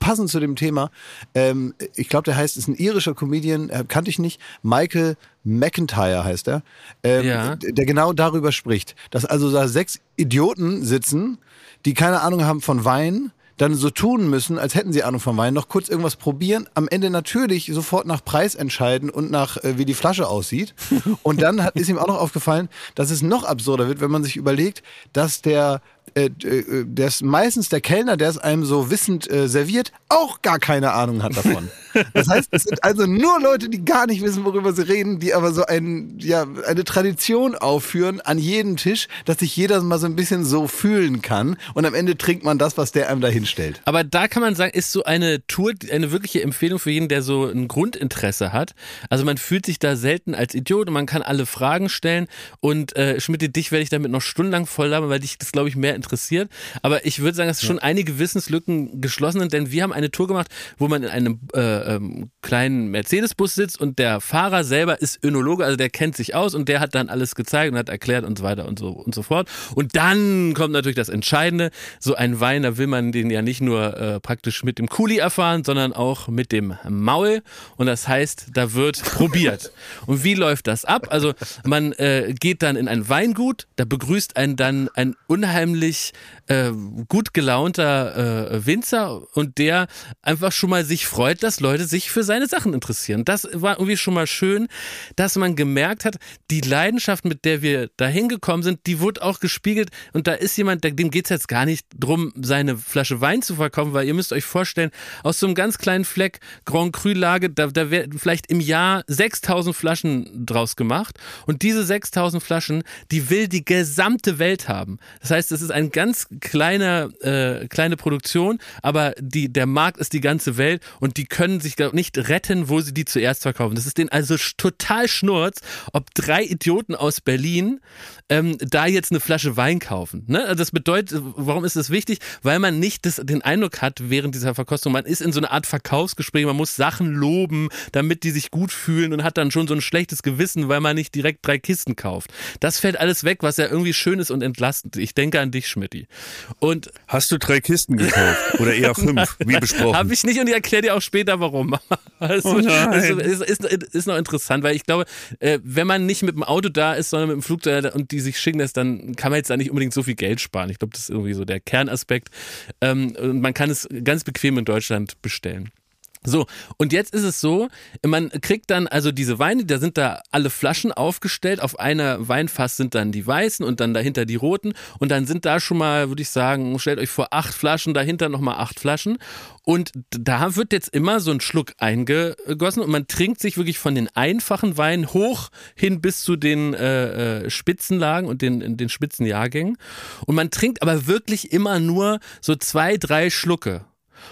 passend zu dem Thema, ähm, ich glaube, der heißt, ist ein irischer Comedian, äh, kannte ich nicht, Michael McIntyre heißt er, ähm, Ja. der genau darüber spricht, dass also da sechs Idioten sitzen, die keine Ahnung haben von Wein, dann so tun müssen, als hätten sie Ahnung von Wein, noch kurz irgendwas probieren, am Ende natürlich sofort nach Preis entscheiden und nach äh, wie die Flasche aussieht. Und dann hat, ist ihm auch noch aufgefallen, dass es noch absurder wird, wenn man sich überlegt, dass der äh, äh, der ist meistens der Kellner, der es einem so wissend äh, serviert, auch gar keine Ahnung hat davon. Das heißt, es sind also nur Leute, die gar nicht wissen, worüber sie reden, die aber so ein, ja, eine Tradition aufführen an jedem Tisch, dass sich jeder mal so ein bisschen so fühlen kann und am Ende trinkt man das, was der einem da hinstellt. Aber da kann man sagen, ist so eine Tour eine wirkliche Empfehlung für jeden, der so ein Grundinteresse hat. Also man fühlt sich da selten als Idiot und man kann alle Fragen stellen. Und äh, Schmidt, dich werde ich damit noch stundenlang voll labern, weil dich das, glaube ich, mehr interessiert. Aber ich würde sagen, dass schon einige Wissenslücken geschlossen sind, denn wir haben eine Tour gemacht, wo man in einem äh, ähm, kleinen Mercedes-Bus sitzt und der Fahrer selber ist Önologe, also der kennt sich aus und der hat dann alles gezeigt und hat erklärt und so weiter und so und so fort. Und dann kommt natürlich das Entscheidende. So ein Wein, da will man den ja nicht nur äh, praktisch mit dem Kuli erfahren, sondern auch mit dem Maul. Und das heißt, da wird probiert. Und wie läuft das ab? Also man äh, geht dann in ein Weingut, da begrüßt einen dann ein unheimlich äh, gut gelaunter äh, Winzer und der einfach schon mal sich freut, dass Leute sich für seine Sachen interessieren. Das war irgendwie schon mal schön, dass man gemerkt hat, die Leidenschaft, mit der wir da hingekommen sind, die wurde auch gespiegelt und da ist jemand, dem geht's jetzt gar nicht drum, seine Flasche Wein zu verkaufen, weil ihr müsst euch vorstellen, aus so einem ganz kleinen Fleck Grand Cru Lage, da, da werden vielleicht im Jahr 6000 Flaschen draus gemacht und diese 6000 Flaschen, die will die gesamte Welt haben. Das heißt, es ist ein ganz kleiner, äh, kleine Produktion, aber die, der Markt ist die ganze Welt und die können sich nicht retten, wo sie die zuerst verkaufen. Das ist denen also total schnurz, ob drei Idioten aus Berlin ähm, da jetzt eine Flasche Wein kaufen. Ne? Also das bedeutet, warum ist das wichtig? Weil man nicht das, den Eindruck hat während dieser Verkostung, man ist in so einer Art Verkaufsgespräch, man muss Sachen loben, damit die sich gut fühlen und hat dann schon so ein schlechtes Gewissen, weil man nicht direkt drei Kisten kauft. Das fällt alles weg, was ja irgendwie schön ist und entlastend. Ich denke an dich, Schmidti. Und Hast du drei Kisten gekauft? Oder eher fünf, wie besprochen? habe ich nicht und ich erkläre dir auch später warum. Das Oh ist, ist, ist, ist noch interessant, weil ich glaube, äh, wenn man nicht mit dem Auto da ist, sondern mit dem Flugzeug und die sich schicken lässt, dann kann man jetzt da nicht unbedingt so viel Geld sparen. Ich glaube, das ist irgendwie so der Kernaspekt. Ähm, und man kann es ganz bequem in Deutschland bestellen. So, und jetzt ist es so, man kriegt dann also diese Weine, da sind da alle Flaschen aufgestellt. Auf einer Weinfass sind dann die weißen und dann dahinter die roten. Und dann sind da schon mal, würde ich sagen, stellt euch vor, acht Flaschen, dahinter nochmal acht Flaschen. Und da wird jetzt immer so ein Schluck eingegossen und man trinkt sich wirklich von den einfachen Weinen hoch hin bis zu den äh, äh, Spitzenlagen und den, den Spitzenjahrgängen. Und man trinkt aber wirklich immer nur so zwei, drei Schlucke.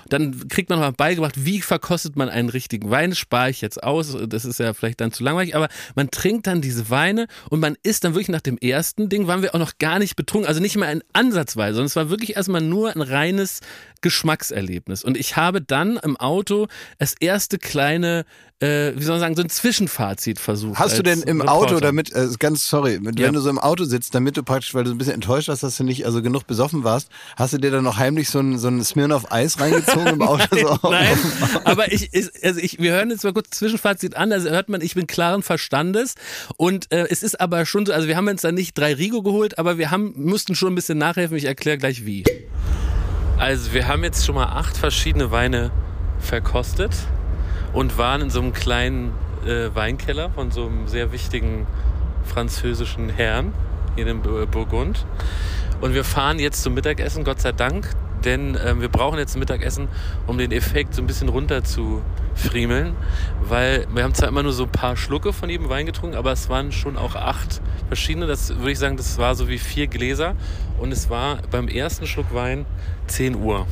Dann kriegt man mal beigebracht, wie verkostet man einen richtigen Wein. Das spare ich jetzt aus. Das ist ja vielleicht dann zu langweilig, aber man trinkt dann diese Weine und man isst dann wirklich nach dem ersten Ding, waren wir auch noch gar nicht betrunken. Also nicht mal in Ansatzweise, sondern es war wirklich erstmal nur ein reines Geschmackserlebnis. Und ich habe dann im Auto das erste kleine, äh, wie soll man sagen, so ein Zwischenfazit versucht. Hast du denn im Reporter. Auto, damit, äh, ganz sorry, mit, Ja. wenn du so im Auto sitzt, damit du praktisch, weil du ein bisschen enttäuscht warst, dass du nicht also genug besoffen warst, hast du dir dann noch heimlich so ein, so ein Smirnoff Eis reingezogen im Auto? so auf- Nein, aber ich, also ich, wir hören jetzt mal kurz Zwischenfazit an. Also hört man, ich bin klaren Verstandes und äh, es ist aber schon so, also wir haben uns da nicht drei Rigo geholt, aber wir haben, mussten schon ein bisschen nachhelfen. Ich erkläre gleich wie. Also wir haben jetzt schon mal acht verschiedene Weine verkostet und waren in so einem kleinen äh, Weinkeller von so einem sehr wichtigen französischen Herrn hier in Bur- Burgund. Und wir fahren jetzt zum Mittagessen, Gott sei Dank, denn ähm, wir brauchen jetzt ein Mittagessen, um den Effekt so ein bisschen runter zu friemeln, weil wir haben zwar immer nur so ein paar Schlucke von jedem Wein getrunken, aber es waren schon auch acht verschiedene. Das würde ich sagen, das war so wie vier Gläser und es war beim ersten Schluck Wein 10 Uhr.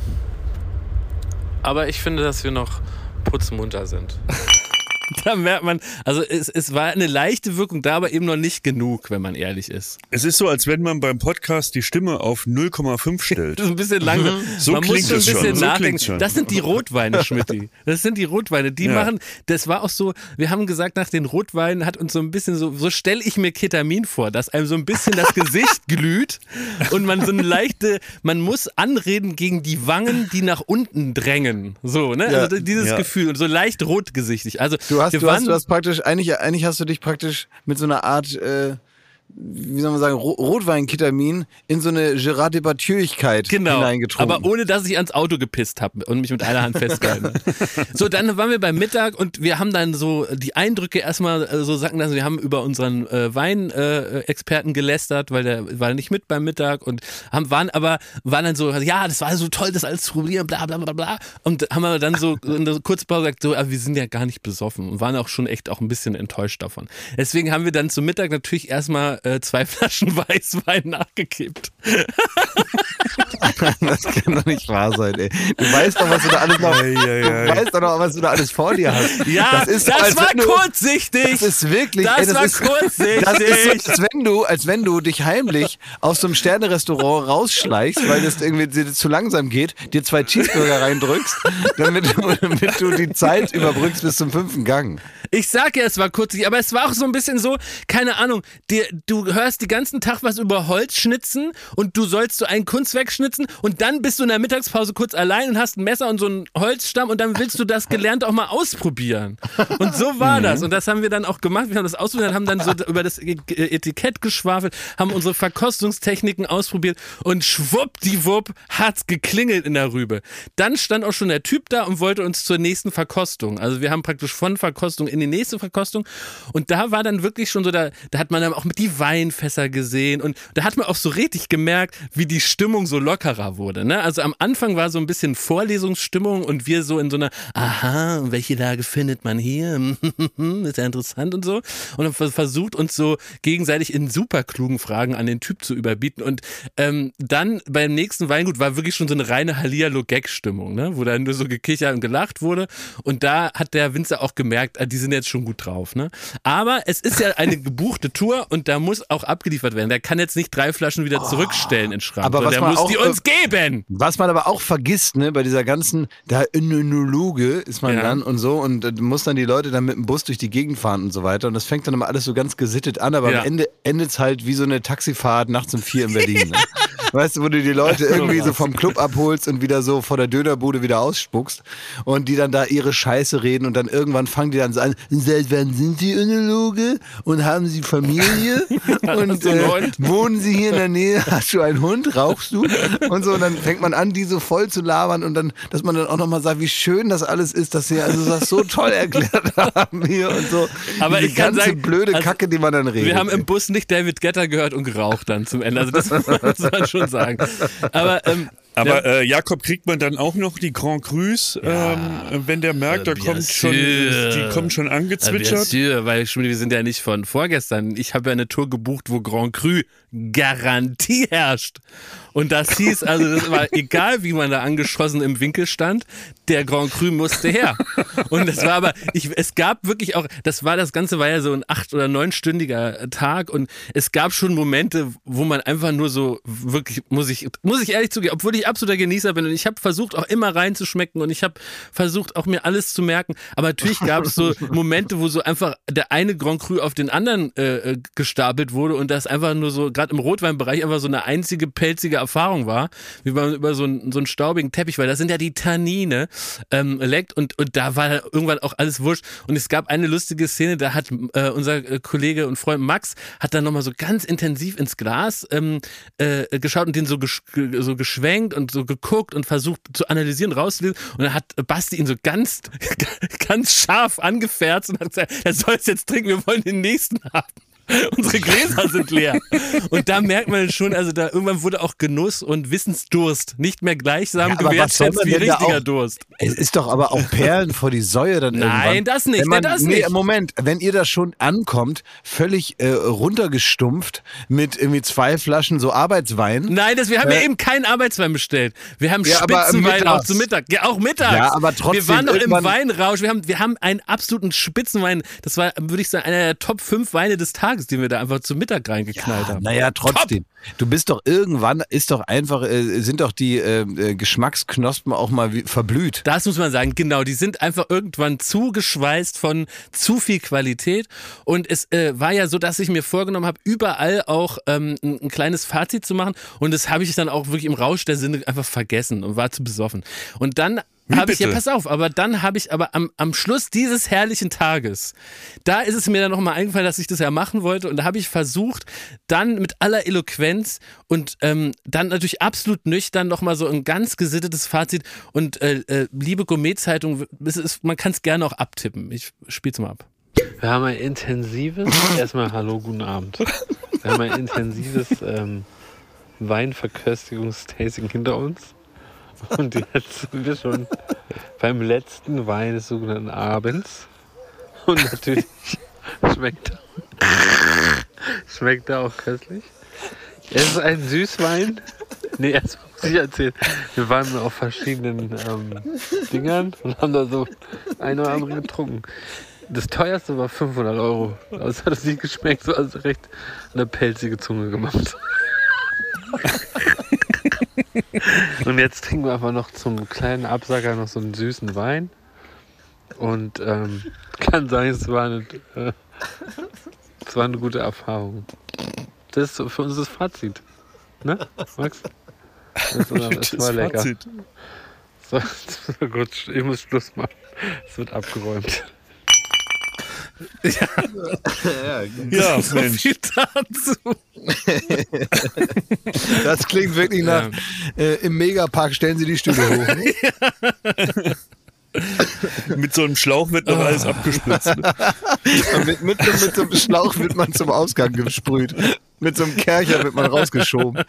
Aber ich finde, dass wir noch putzmunter sind. Da merkt man, also es, es war eine leichte Wirkung da, aber eben noch nicht genug, wenn man ehrlich ist. Es ist so, als wenn man beim Podcast die Stimme auf 0,5 stellt. Das ist ein bisschen langsam. So Man muss klingt schon ein schon, bisschen so nachdenken. schon. Das sind die Rotweine, Schmidti. Das sind die Rotweine. Die Ja. machen, das war auch so, wir haben gesagt, nach den Rotweinen hat uns so ein bisschen so, so stelle ich mir Ketamin vor, dass einem so ein bisschen das Gesicht glüht und man so eine leichte, man muss anreden gegen die Wangen, die nach unten drängen. So, ne? Ja. Also dieses Ja. Gefühl und so leicht rotgesichtig. Also Du hast, wir du hast, du hast praktisch, eigentlich, eigentlich hast du dich praktisch mit so einer Art, äh, wie soll man sagen, Ro Rotweinketamin in so eine Gerard Departieurigkeit Genau, hineingetrunken. aber ohne, dass ich ans Auto gepisst habe und mich mit einer Hand festgehalten habe. So, dann waren wir beim Mittag und wir haben dann so die Eindrücke erstmal äh, so sagen lassen. Wir haben über unseren äh, Weinexperten äh, gelästert, weil der war nicht mit beim Mittag und haben, waren aber, waren dann so, ja, das war so toll, das alles zu probieren, bla, bla, bla, bla. Und haben wir dann so in der Kurzpause gesagt, so, aber wir sind ja gar nicht besoffen und waren auch schon echt auch ein bisschen enttäuscht davon. Deswegen haben wir dann zum Mittag natürlich erstmal äh, zwei Flaschen Weißwein nachgekippt. das kann doch nicht wahr sein, ey. Du weißt doch, was du da alles noch, Ei, ei, ei. du weißt doch noch, was du da alles vor dir hast. Ja, das, das, ist als war du, kurzsichtig. Das ist wirklich, Das ey, das war ist, kurzsichtig. Das ist so, als wenn du, als wenn du dich heimlich aus so einem Sternerestaurant rausschleichst, weil es irgendwie dir zu langsam geht, dir zwei Cheeseburger reindrückst, damit du, damit du die Zeit überbrückst bis zum fünften Gang. Ich sag ja, es war kurzsichtig, aber es war auch so ein bisschen so, keine Ahnung, dir, du hörst den ganzen Tag was über Holz schnitzen und du sollst so ein Kunstwerk schnitzen und dann bist du in der Mittagspause kurz allein und hast ein Messer und so einen Holzstamm und dann willst du das Gelernte auch mal ausprobieren. Und so war das. Und das haben wir dann auch gemacht. Wir haben das ausprobiert, haben dann so über das Etikett geschwafelt, haben unsere Verkostungstechniken ausprobiert und schwuppdiwupp hat's geklingelt in der Rübe. Dann stand auch schon der Typ da und wollte uns zur nächsten Verkostung. Also wir haben praktisch von Verkostung in die nächste Verkostung und da war dann wirklich schon so, da, da hat man dann auch mit die Weinfässer gesehen und da hat man auch so richtig gemerkt, wie die Stimmung so lockerer wurde. Ne? Also am Anfang war so ein bisschen Vorlesungsstimmung und wir so in so einer, aha, welche Lage findet man hier? Ist ja interessant und so. Und dann versucht uns so gegenseitig in super klugen Fragen an den Typ zu überbieten. Und ähm, dann beim nächsten Weingut war wirklich schon so eine reine Hallihallo-Gag-Stimmung, ne? wo dann nur so gekichert und gelacht wurde. Und da hat der Winzer auch gemerkt, ah, die sind jetzt schon gut drauf. Ne? Aber es ist ja eine gebuchte Tour und da muss auch abgeliefert werden. Der kann jetzt nicht drei Flaschen wieder zurückstellen in Schrank. Aber was der man muss auch, die uns geben. Was man aber auch vergisst, ne, bei dieser ganzen, da Önologe ist man Ja. dann und so und äh, muss dann die Leute dann mit dem Bus durch die Gegend fahren und so weiter. Und das fängt dann immer alles so ganz gesittet an, aber Ja. am Ende endet es halt wie so eine Taxifahrt nachts um vier in Berlin. Ne? Weißt du, wo du die Leute irgendwie so vom Club abholst und wieder so vor der Dönerbude wieder ausspuckst und die dann da ihre Scheiße reden und dann irgendwann fangen die dann so an, seit wann sind Sie Önologe und haben Sie Familie und äh, wohnen Sie hier in der Nähe, hast du einen Hund, rauchst du und so und dann fängt man an, die so voll zu labern und dann, dass man dann auch nochmal sagt, wie schön das alles ist, dass sie also das so toll erklärt haben hier und so. Aber Diese ich kann ganze sagen, blöde also, Kacke, die man dann redet. Wir haben im Bus nicht David Getter gehört und geraucht dann zum Ende. Also das muss man schon sagen. Aber, ähm, Aber ja, äh, Jakob kriegt man dann auch noch die Grand Crus, ähm, wenn der merkt, da Bien kommt schon, die kommen schon Ja, bien angezwitschert. sûr, weil wir sind ja nicht von vorgestern. Ich habe ja eine Tour gebucht, wo Grand Cru Garantie herrscht. Und das hieß also, das war egal, wie man da angeschossen im Winkel stand, der Grand Cru musste her. Und das war aber, ich, es gab wirklich auch, das war, das Ganze war ja so ein acht- oder neunstündiger Tag und es gab schon Momente, wo man einfach nur so wirklich, muss ich, muss ich ehrlich zugeben, obwohl ich absoluter Genießer bin und ich habe versucht auch immer reinzuschmecken und ich habe versucht auch mir alles zu merken, aber natürlich gab es so Momente, wo so einfach der eine Grand Cru auf den anderen äh, äh, gestapelt wurde und das einfach nur so, gerade im Rotweinbereich, einfach so eine einzige pelzige Erfahrung war, wie man über so einen, so einen staubigen Teppich, weil das sind ja die Tannine, ähm, leckt und, und da war irgendwann auch alles wurscht. Und es gab eine lustige Szene, da hat äh, unser äh, Kollege und Freund Max hat dann nochmal so ganz intensiv ins Glas ähm, äh, geschaut und den so, gesch ge- so geschwenkt und so geguckt und versucht zu analysieren, rauszulesen und dann hat Basti ihn so ganz, ganz scharf angefärzt und hat gesagt, er soll es jetzt trinken, wir wollen den nächsten haben. Unsere Gläser sind leer. Und da merkt man schon, also da irgendwann wurde auch Genuss und Wissensdurst nicht mehr gleichsam Ja, gewertschätzt wie richtiger auch- Durst. Es ist doch aber auch Perlen vor die Säue dann Nein, irgendwann. das nicht, Wenn man, das nee, nicht. Moment, wenn ihr da schon ankommt, völlig äh, runtergestumpft mit irgendwie zwei Flaschen so Arbeitswein. Nein, das, wir haben ja Äh, eben keinen Arbeitswein bestellt. Wir haben Ja, aber Spitzenwein auch zu Mittag. Ja, auch mittags. Ja, aber trotzdem Wir waren noch im Weinrausch. Wir haben, wir haben einen absoluten Spitzenwein. Das war, würde ich sagen, einer der Top 5 Weine des Tages, den wir da einfach zu Mittag reingeknallt haben. Naja, trotzdem. Du bist doch irgendwann, ist doch einfach, äh, sind doch die äh, äh, Geschmacksknospen auch mal wie, verblüht. Das muss man sagen, genau. Die sind einfach irgendwann zugeschweißt von zu viel Qualität. Und es äh, war ja so, dass ich mir vorgenommen habe, überall auch ähm, ein, ein kleines Fazit zu machen. Und das habe ich dann auch wirklich im Rausch der Sinne einfach vergessen und war zu besoffen. Und dann Habe ich, ja, pass auf, aber dann habe ich aber am, am Schluss dieses herrlichen Tages, da ist es mir dann nochmal eingefallen, dass ich das ja machen wollte. Und da habe ich versucht, dann mit aller Eloquenz und ähm, dann natürlich absolut nüchtern nochmal so ein ganz gesittetes Fazit. Und äh, äh, liebe Gourmet-Zeitung, es man kann es gerne auch abtippen. Ich spiel's mal ab. Wir haben ein intensives, erstmal hallo, guten Abend. Wir haben ein intensives ähm, Weinverköstigungstasting hinter uns. Und jetzt sind wir schon beim letzten Wein des sogenannten Abends. Und natürlich schmeckt er, schmeckt er auch köstlich. Es ist ein Süßwein. Nee, erst muss ich erzählen. Wir waren auf verschiedenen ähm, Dingern und haben da so ein oder andere getrunken. Das teuerste war 500 Euro. Das hat es nicht geschmeckt, so also recht eine pelzige Zunge gemacht. Und jetzt trinken wir einfach noch zum kleinen Absacker noch so einen süßen Wein. Und ähm, kann sagen, es war eine, äh, es war eine gute Erfahrung. Das ist für uns das Fazit. Ne, Max? Das war, das war lecker. So gut, ich muss Schluss machen. Es wird abgeräumt. Ja, Mensch. Viel dazu. Das klingt wirklich nach, äh, im Megapark stellen sie die Stühle hoch. mit so einem Schlauch wird noch alles abgespritzt. Ne? Mit, mit, so- mit so einem Schlauch wird man zum Ausgang gesprüht. Mit so einem Kercher wird man rausgeschoben.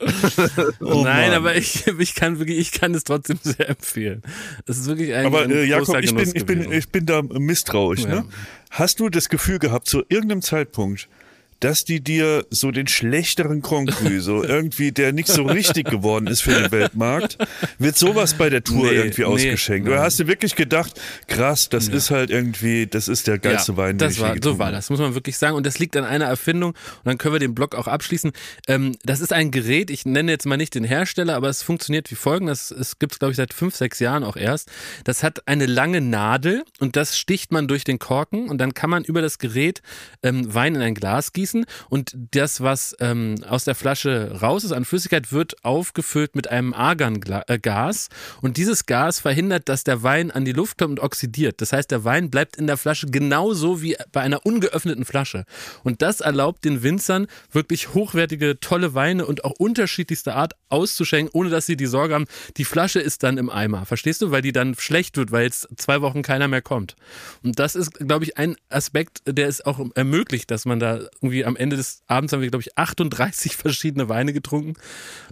Oh Nein, Mann. aber ich, ich kann wirklich, ich kann es trotzdem sehr empfehlen. Es ist wirklich ein, Aber ein äh, Jakob, ich bin, ich, bin, ich bin da misstrauisch. Ja. Ne? Hast du das Gefühl gehabt, zu irgendeinem Zeitpunkt, dass die dir so den schlechteren Grand so irgendwie, der nicht so richtig geworden ist für den Weltmarkt, wird sowas bei der Tour Nee, irgendwie nee, ausgeschenkt? Oder hast du wirklich gedacht, krass, das ist halt irgendwie, das ist der geilste Wein, den das ich war, so war das, muss man wirklich sagen. Und das liegt an einer Erfindung. Und dann können wir den Blog auch abschließen. Ähm, das ist ein Gerät, ich nenne jetzt mal nicht den Hersteller, aber es funktioniert wie folgt. Das, es gibt es, glaube ich, seit fünf, sechs Jahren auch erst. Das hat eine lange Nadel und das sticht man durch den Korken und dann kann man über das Gerät ähm, Wein in ein Glas gießen und das, was ähm, aus der Flasche raus ist an Flüssigkeit, wird aufgefüllt mit einem Argangas und dieses Gas verhindert, dass der Wein an die Luft kommt und oxidiert. Das heißt, der Wein bleibt in der Flasche genauso wie bei einer ungeöffneten Flasche. Und das erlaubt den Winzern wirklich hochwertige, tolle Weine und auch unterschiedlichster Art auszuschenken, ohne dass sie die Sorge haben, die Flasche ist dann im Eimer. Verstehst du? Weil die dann schlecht wird, weil jetzt zwei Wochen keiner mehr kommt. Und das ist, glaube ich, ein Aspekt, der es auch ermöglicht, dass man da irgendwie am Ende des Abends haben wir, glaube ich, 38 verschiedene Weine getrunken.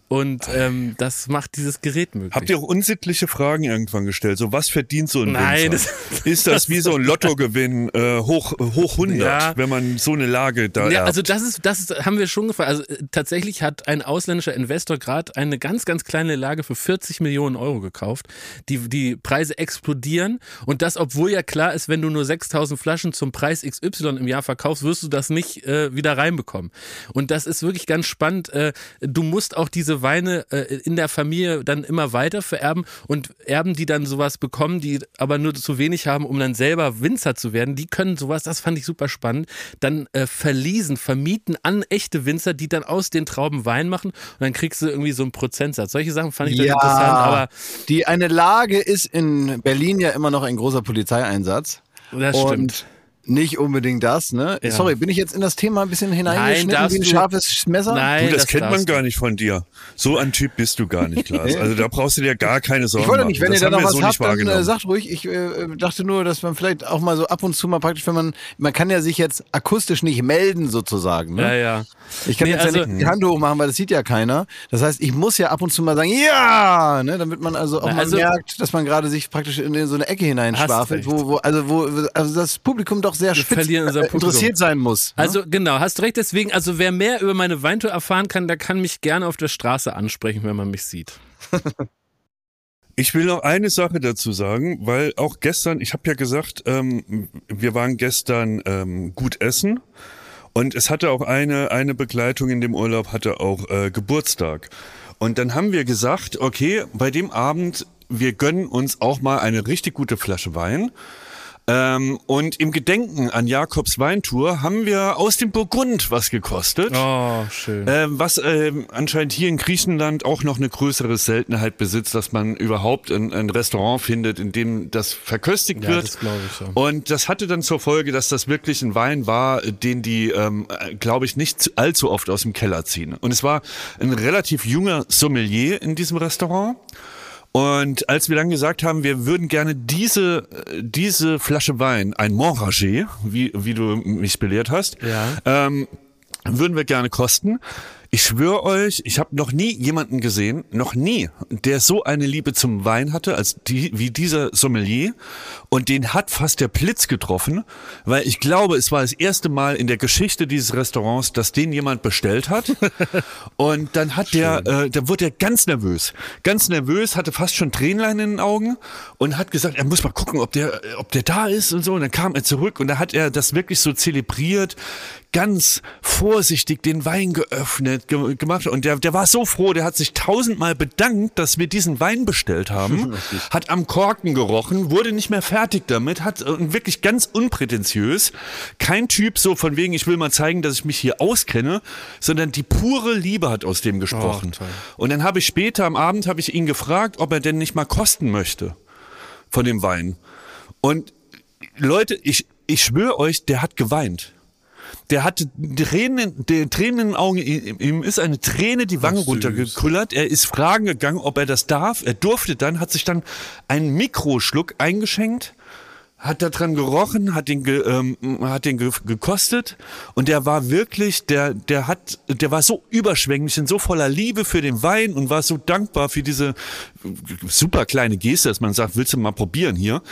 Und ähm, das macht dieses Gerät möglich. Habt ihr auch unsittliche Fragen irgendwann gestellt? So, was verdient so ein Nein, Winzer? ist das wie so ein Lottogewinn äh, hoch, hoch 100, Ja. wenn man so eine Lage da Ja, erbt? also das ist, das ist, haben wir schon gefragt. Also äh, tatsächlich hat ein ausländischer Investor gerade eine ganz, ganz kleine Lage für 40 Millionen Euro gekauft. Die, die Preise explodieren und das, obwohl ja klar ist, wenn du nur 6000 Flaschen zum Preis XY im Jahr verkaufst, wirst du das nicht äh, wieder reinbekommen. Und das ist wirklich ganz spannend. Äh, du musst auch diese Weine äh, in der Familie dann immer weiter vererben und Erben, die dann sowas bekommen, die aber nur zu wenig haben, um dann selber Winzer zu werden, die können sowas, das fand ich super spannend, dann äh, vermieten an echte Winzer, die dann aus den Trauben Wein machen und dann kriegst du irgendwie so einen Prozentsatz. Solche Sachen fand ich dann interessant, aber die eine Lage ist in Berlin ja immer noch ein großer Polizeieinsatz. das Und stimmt. Nicht unbedingt das, ne? Ja. Sorry, bin ich jetzt in das Thema ein bisschen hineingeschnitten wie ein du- scharfes Messer? Nein, Du, das, kennt man gar nicht von dir. So ein Typ bist du gar nicht, Klaas. Also da brauchst du dir gar keine Sorgen Ich wollte nicht, wenn das ihr da noch was so nicht habt, dann äh, sagt ruhig. Ich äh, dachte nur, dass man vielleicht auch mal so ab und zu mal praktisch, wenn man, man kann ja sich jetzt akustisch nicht melden sozusagen. Ne? Ja, ja. Ich kann Nee, jetzt also- ja nicht die Hand hochmachen, weil das sieht ja keiner. Das heißt, ich muss ja ab und zu mal sagen, ja, ne, damit man also auch Na, mal also- merkt, dass man gerade sich praktisch in so eine Ecke hineinschwafelt, wo, wo, also wo also das Publikum doch sehr spitz äh, interessiert sein muss. ne? Also genau, hast recht. Deswegen, also wer mehr über meine Weintour erfahren kann, der kann mich gerne auf der Straße ansprechen, wenn man mich sieht. Ich will noch eine Sache dazu sagen, weil auch gestern, ich habe ja gesagt, ähm, wir waren gestern ähm, gut essen und es hatte auch eine, eine Begleitung in dem Urlaub, hatte auch äh, Geburtstag. Und dann haben wir gesagt, okay, bei dem Abend, wir gönnen uns auch mal eine richtig gute Flasche Wein. Ähm, und im Gedenken an Jakobs Weintour haben wir aus dem Burgund was gekostet. Oh, schön. Ähm, was ähm, anscheinend hier in Griechenland auch noch eine größere Seltenheit besitzt, dass man überhaupt ein, ein Restaurant findet, in dem das verköstigt Ja, wird. das glaube ich, ja. Und das hatte dann zur Folge, dass das wirklich ein Wein war, den die, ähm, glaube ich, nicht zu- allzu oft aus dem Keller ziehen. Und es war ein relativ junger Sommelier in diesem Restaurant. Und als wir dann gesagt haben, wir würden gerne diese, diese Flasche Wein, ein Montragé, wie, wie du mich belehrt hast, Ja. ähm, würden wir gerne kosten. Ich schwöre euch, ich habe noch nie jemanden gesehen, noch nie, der so eine Liebe zum Wein hatte, als die, wie dieser Sommelier. Und den hat fast der Blitz getroffen, weil ich glaube, es war das erste Mal in der Geschichte dieses Restaurants, dass den jemand bestellt hat. Und dann hat der, äh, da wurde er ganz nervös, ganz nervös, hatte fast schon Tränlein in den Augen und hat gesagt, er muss mal gucken, ob der, ob der da ist und so. Und dann kam er zurück und da hat er das wirklich so zelebriert, ganz vorsichtig den Wein geöffnet, ge gemacht. Und der, der war so froh, der hat sich tausendmal bedankt, dass wir diesen Wein bestellt haben, hat am Korken gerochen, wurde nicht mehr fertig damit, hat äh, wirklich ganz unprätentiös, kein Typ so von wegen, ich will mal zeigen, dass ich mich hier auskenne, sondern die pure Liebe hat aus dem gesprochen. toll. Und dann habe ich später am Abend habe ich ihn gefragt, ob er denn nicht mal kosten möchte von dem Wein. Und Leute, ich, ich schwöre euch, der hat geweint. Der hatte Tränen, der Tränen in den Augen, ihm ist eine Träne die Wange süß. runtergekullert. Er ist fragen gegangen, ob er das darf. Er durfte dann, hat sich dann einen Mikroschluck eingeschenkt hat da dran gerochen, hat den, ge, ähm, hat den ge, gekostet und der war wirklich, der, der hat, der war so überschwänglich und so voller Liebe für den Wein und war so dankbar für diese super kleine Geste, dass man sagt, willst du mal probieren hier,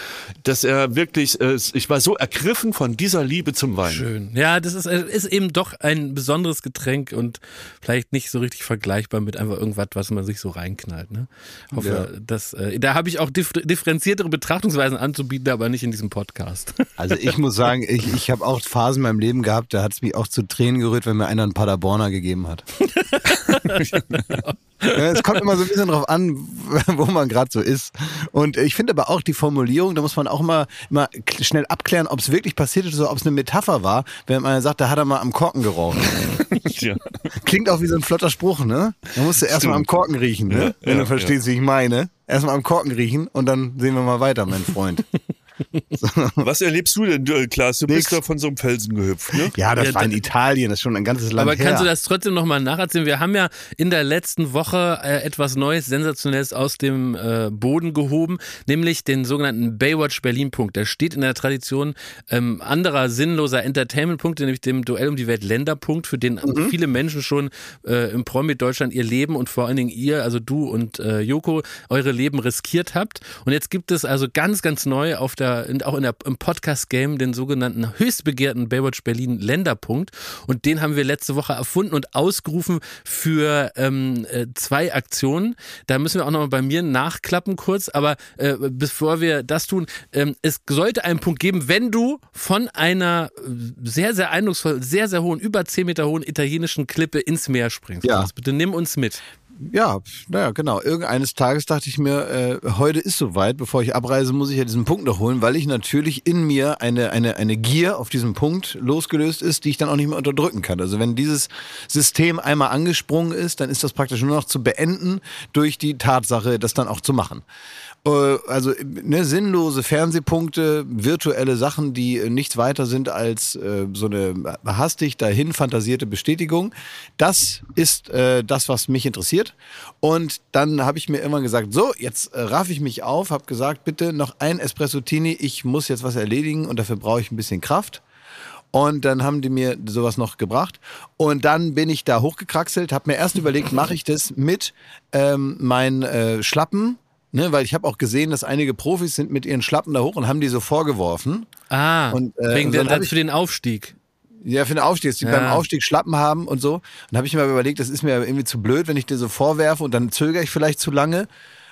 dass er wirklich, äh, ich war so ergriffen von dieser Liebe zum Wein. Schön. Ja, das ist, äh, ist eben doch ein besonderes Getränk und vielleicht nicht so richtig vergleichbar mit einfach irgendwas, was man sich so reinknallt. Ne? Hoffe, dass, äh, da habe ich auch differ differenziertere Betrachtungsweisen anzubieten, aber nicht in diesem Podcast. Also ich muss sagen, ich, ich habe auch Phasen in meinem Leben gehabt, da hat es mich auch zu Tränen gerührt, wenn mir einer einen Paderborner gegeben hat. Es kommt immer so ein bisschen drauf an, wo man gerade so ist. Und ich finde aber auch die Formulierung, da muss man auch immer, immer schnell abklären, ob es wirklich passiert ist oder ob es eine Metapher war, wenn einer sagt, da hat er mal am Korken geraucht. Ja. Klingt auch wie so ein flotter Spruch, ne? Da musst du erstmal am Korken riechen, ne? Ja, wenn ja, du verstehst, wie ich meine. Erstmal am Korken riechen und dann sehen wir mal weiter, mein Freund. Was erlebst du denn, du, Klaas? Du Nix. bist da von so einem Felsen gehüpft, ne? Ja, das Ja, war in Italien, das ist schon ein ganzes Land Aber her. kannst du das trotzdem nochmal nacherzählen? Wir haben ja in der letzten Woche äh, etwas Neues, Sensationelles aus dem äh, Boden gehoben, nämlich den sogenannten Baywatch Berlin-Punkt. Der steht in der Tradition ähm, anderer sinnloser Entertainment-Punkte, nämlich dem Duell um die Welt Länder-Punkt, für den Mhm. viele Menschen schon äh, im Promi-Deutschland ihr Leben und vor allen Dingen ihr, also du und äh, Joko, eure Leben riskiert habt. Und jetzt gibt es also ganz, ganz neu auf der, in- auch in der, im Podcast-Game den sogenannten höchst begehrten Baywatch Berlin Länderpunkt. Und den haben wir letzte Woche erfunden und ausgerufen für ähm, äh, zwei Aktionen. Da müssen wir auch nochmal bei mir nachklappen kurz. Aber äh, bevor wir das tun, ähm, es sollte einen Punkt geben, wenn du von einer sehr, sehr eindrucksvoll, sehr, sehr hohen, über 10 Meter hohen italienischen Klippe ins Meer springst. Ja. Bitte nimm uns mit. Ja, naja, genau. Irgendeines Tages dachte ich mir, äh, heute ist soweit, bevor ich abreise, muss ich ja diesen Punkt noch holen, weil ich natürlich in mir eine, eine, eine Gier auf diesen Punkt losgelöst ist, die ich dann auch nicht mehr unterdrücken kann. Also wenn dieses System einmal angesprungen ist, dann ist das praktisch nur noch zu beenden durch die Tatsache, das dann auch zu machen. Äh, Also ne, sinnlose Fernsehpunkte, virtuelle Sachen, die äh, nichts weiter sind als äh, so eine hastig dahin fantasierte Bestätigung. Das ist äh, das, was mich interessiert. Und dann habe ich mir immer gesagt, so, jetzt äh, raff ich mich auf, habe gesagt, bitte noch ein Espresso-Tini, ich muss jetzt was erledigen und dafür brauche ich ein bisschen Kraft. Und dann haben die mir sowas noch gebracht. Und dann bin ich da hochgekraxelt, habe mir erst überlegt, mache ich das mit ähm, meinen äh, Schlappen, ne? weil ich habe auch gesehen, dass einige Profis sind mit ihren Schlappen da hoch und haben die so vorgeworfen. Ah, Und, äh, wegen und der, dann hab für den Aufstieg. Ja, für den Aufstieg, dass die Ja. beim Aufstieg Schlappen haben und so. Und habe ich mir aber überlegt, das ist mir irgendwie zu blöd, wenn ich dir so vorwerfe und dann zögere ich vielleicht zu lange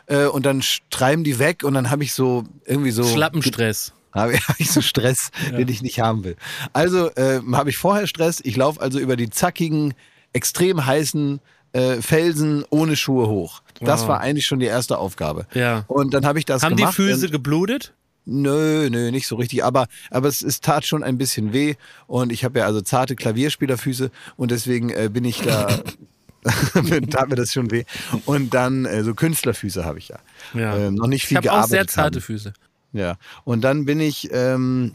äh, und dann treiben die weg und dann habe ich so irgendwie so Schlappenstress. habe hab ich so Stress, den ich nicht haben will. Also äh, habe ich vorher Stress. Ich laufe also über die zackigen, extrem heißen äh, Felsen ohne Schuhe hoch. Das Wow. war eigentlich schon die erste Aufgabe. Ja. Und dann habe ich das Haben die gemacht. Füße und- geblutet? Nö, nö, nicht so richtig. Aber, aber es, es tat schon ein bisschen weh. Und ich habe ja also zarte Klavierspielerfüße und deswegen äh, bin ich da. tat mir das schon weh. Und dann äh, so Künstlerfüße habe ich ja. Ja. Ähm, noch nicht Ich viel habe auch gearbeitet. sehr zarte haben. Füße. Ja. Und dann bin ich ähm,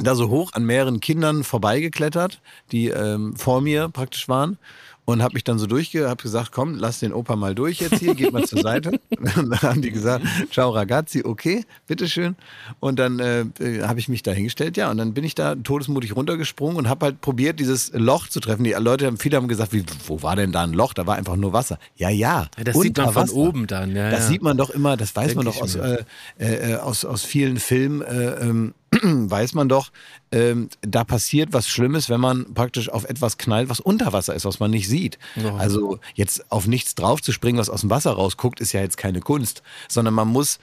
da so hoch an mehreren Kindern vorbeigeklettert, die ähm, vor mir praktisch waren. Und habe mich dann so durchge, habe gesagt, komm, lass den Opa mal durch jetzt hier, geht mal zur Seite. Und dann haben die gesagt, ciao ragazzi, okay, bitteschön. Und dann äh, habe ich mich da hingestellt, ja, und dann bin ich da todesmutig runtergesprungen und habe halt probiert, dieses Loch zu treffen. Die Leute haben, viele haben gesagt, wie, wo war denn da ein Loch? Da war einfach nur Wasser. Ja, ja. Ja, das sieht man von Wasser. oben dann. Ja, Das ja. sieht man doch immer, das weiß Denk man doch aus, äh, äh, aus, aus vielen Filmen, äh, ähm, weiß man doch, ähm, da passiert was Schlimmes, wenn man praktisch auf etwas knallt, was unter Wasser ist, was man nicht sieht. Ja. Also jetzt auf nichts drauf zu springen, was aus dem Wasser rausguckt, ist ja jetzt keine Kunst, sondern man muss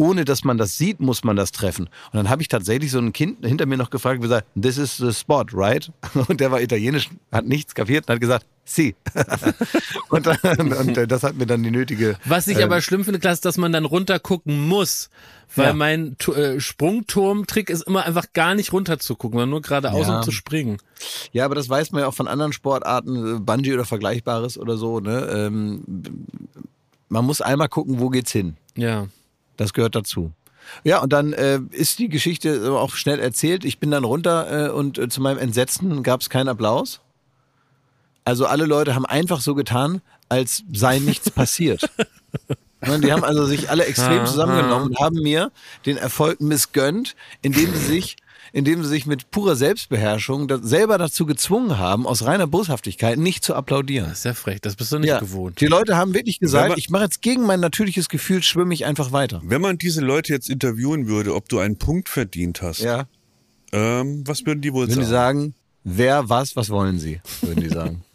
ohne dass man das sieht, muss man das treffen. Und dann habe ich tatsächlich so ein Kind hinter mir noch gefragt, gesagt, this is the spot, right? Und der war italienisch, hat nichts kapiert und hat gesagt, si. und, dann, und äh, das hat mir dann die nötige Was ich ähm, aber schlimm finde, Klaas, dass man dann runtergucken muss. Weil Ja. mein äh, Sprungturm-Trick ist immer einfach gar nicht runterzugucken, sondern nur geradeaus, Ja. um zu springen. Ja, aber das weiß man ja auch von anderen Sportarten, äh, Bungee oder Vergleichbares oder so. Ne? Ähm, man muss einmal gucken, wo geht's hin. Ja. Das gehört dazu. Ja, und dann äh, ist die Geschichte auch schnell erzählt. Ich bin dann runter äh, und äh, zu meinem Entsetzen gab es keinen Applaus. Also alle Leute haben einfach so getan, als sei nichts passiert. Ne, Die haben also sich alle extrem zusammengenommen und haben mir den Erfolg missgönnt, indem sie sich, indem sie sich mit purer Selbstbeherrschung selber dazu gezwungen haben, aus reiner Boshaftigkeit nicht zu applaudieren. Das ist ja frech, das bist du nicht gewohnt. Die Leute haben wirklich gesagt, man- ich mache jetzt gegen mein natürliches Gefühl, schwimme ich einfach weiter. Wenn man diese Leute jetzt interviewen würde, ob du einen Punkt verdient hast, Ja. ähm, was würden die wohl Würden die sagen? Wer, was, was wollen sie? Würden die sagen.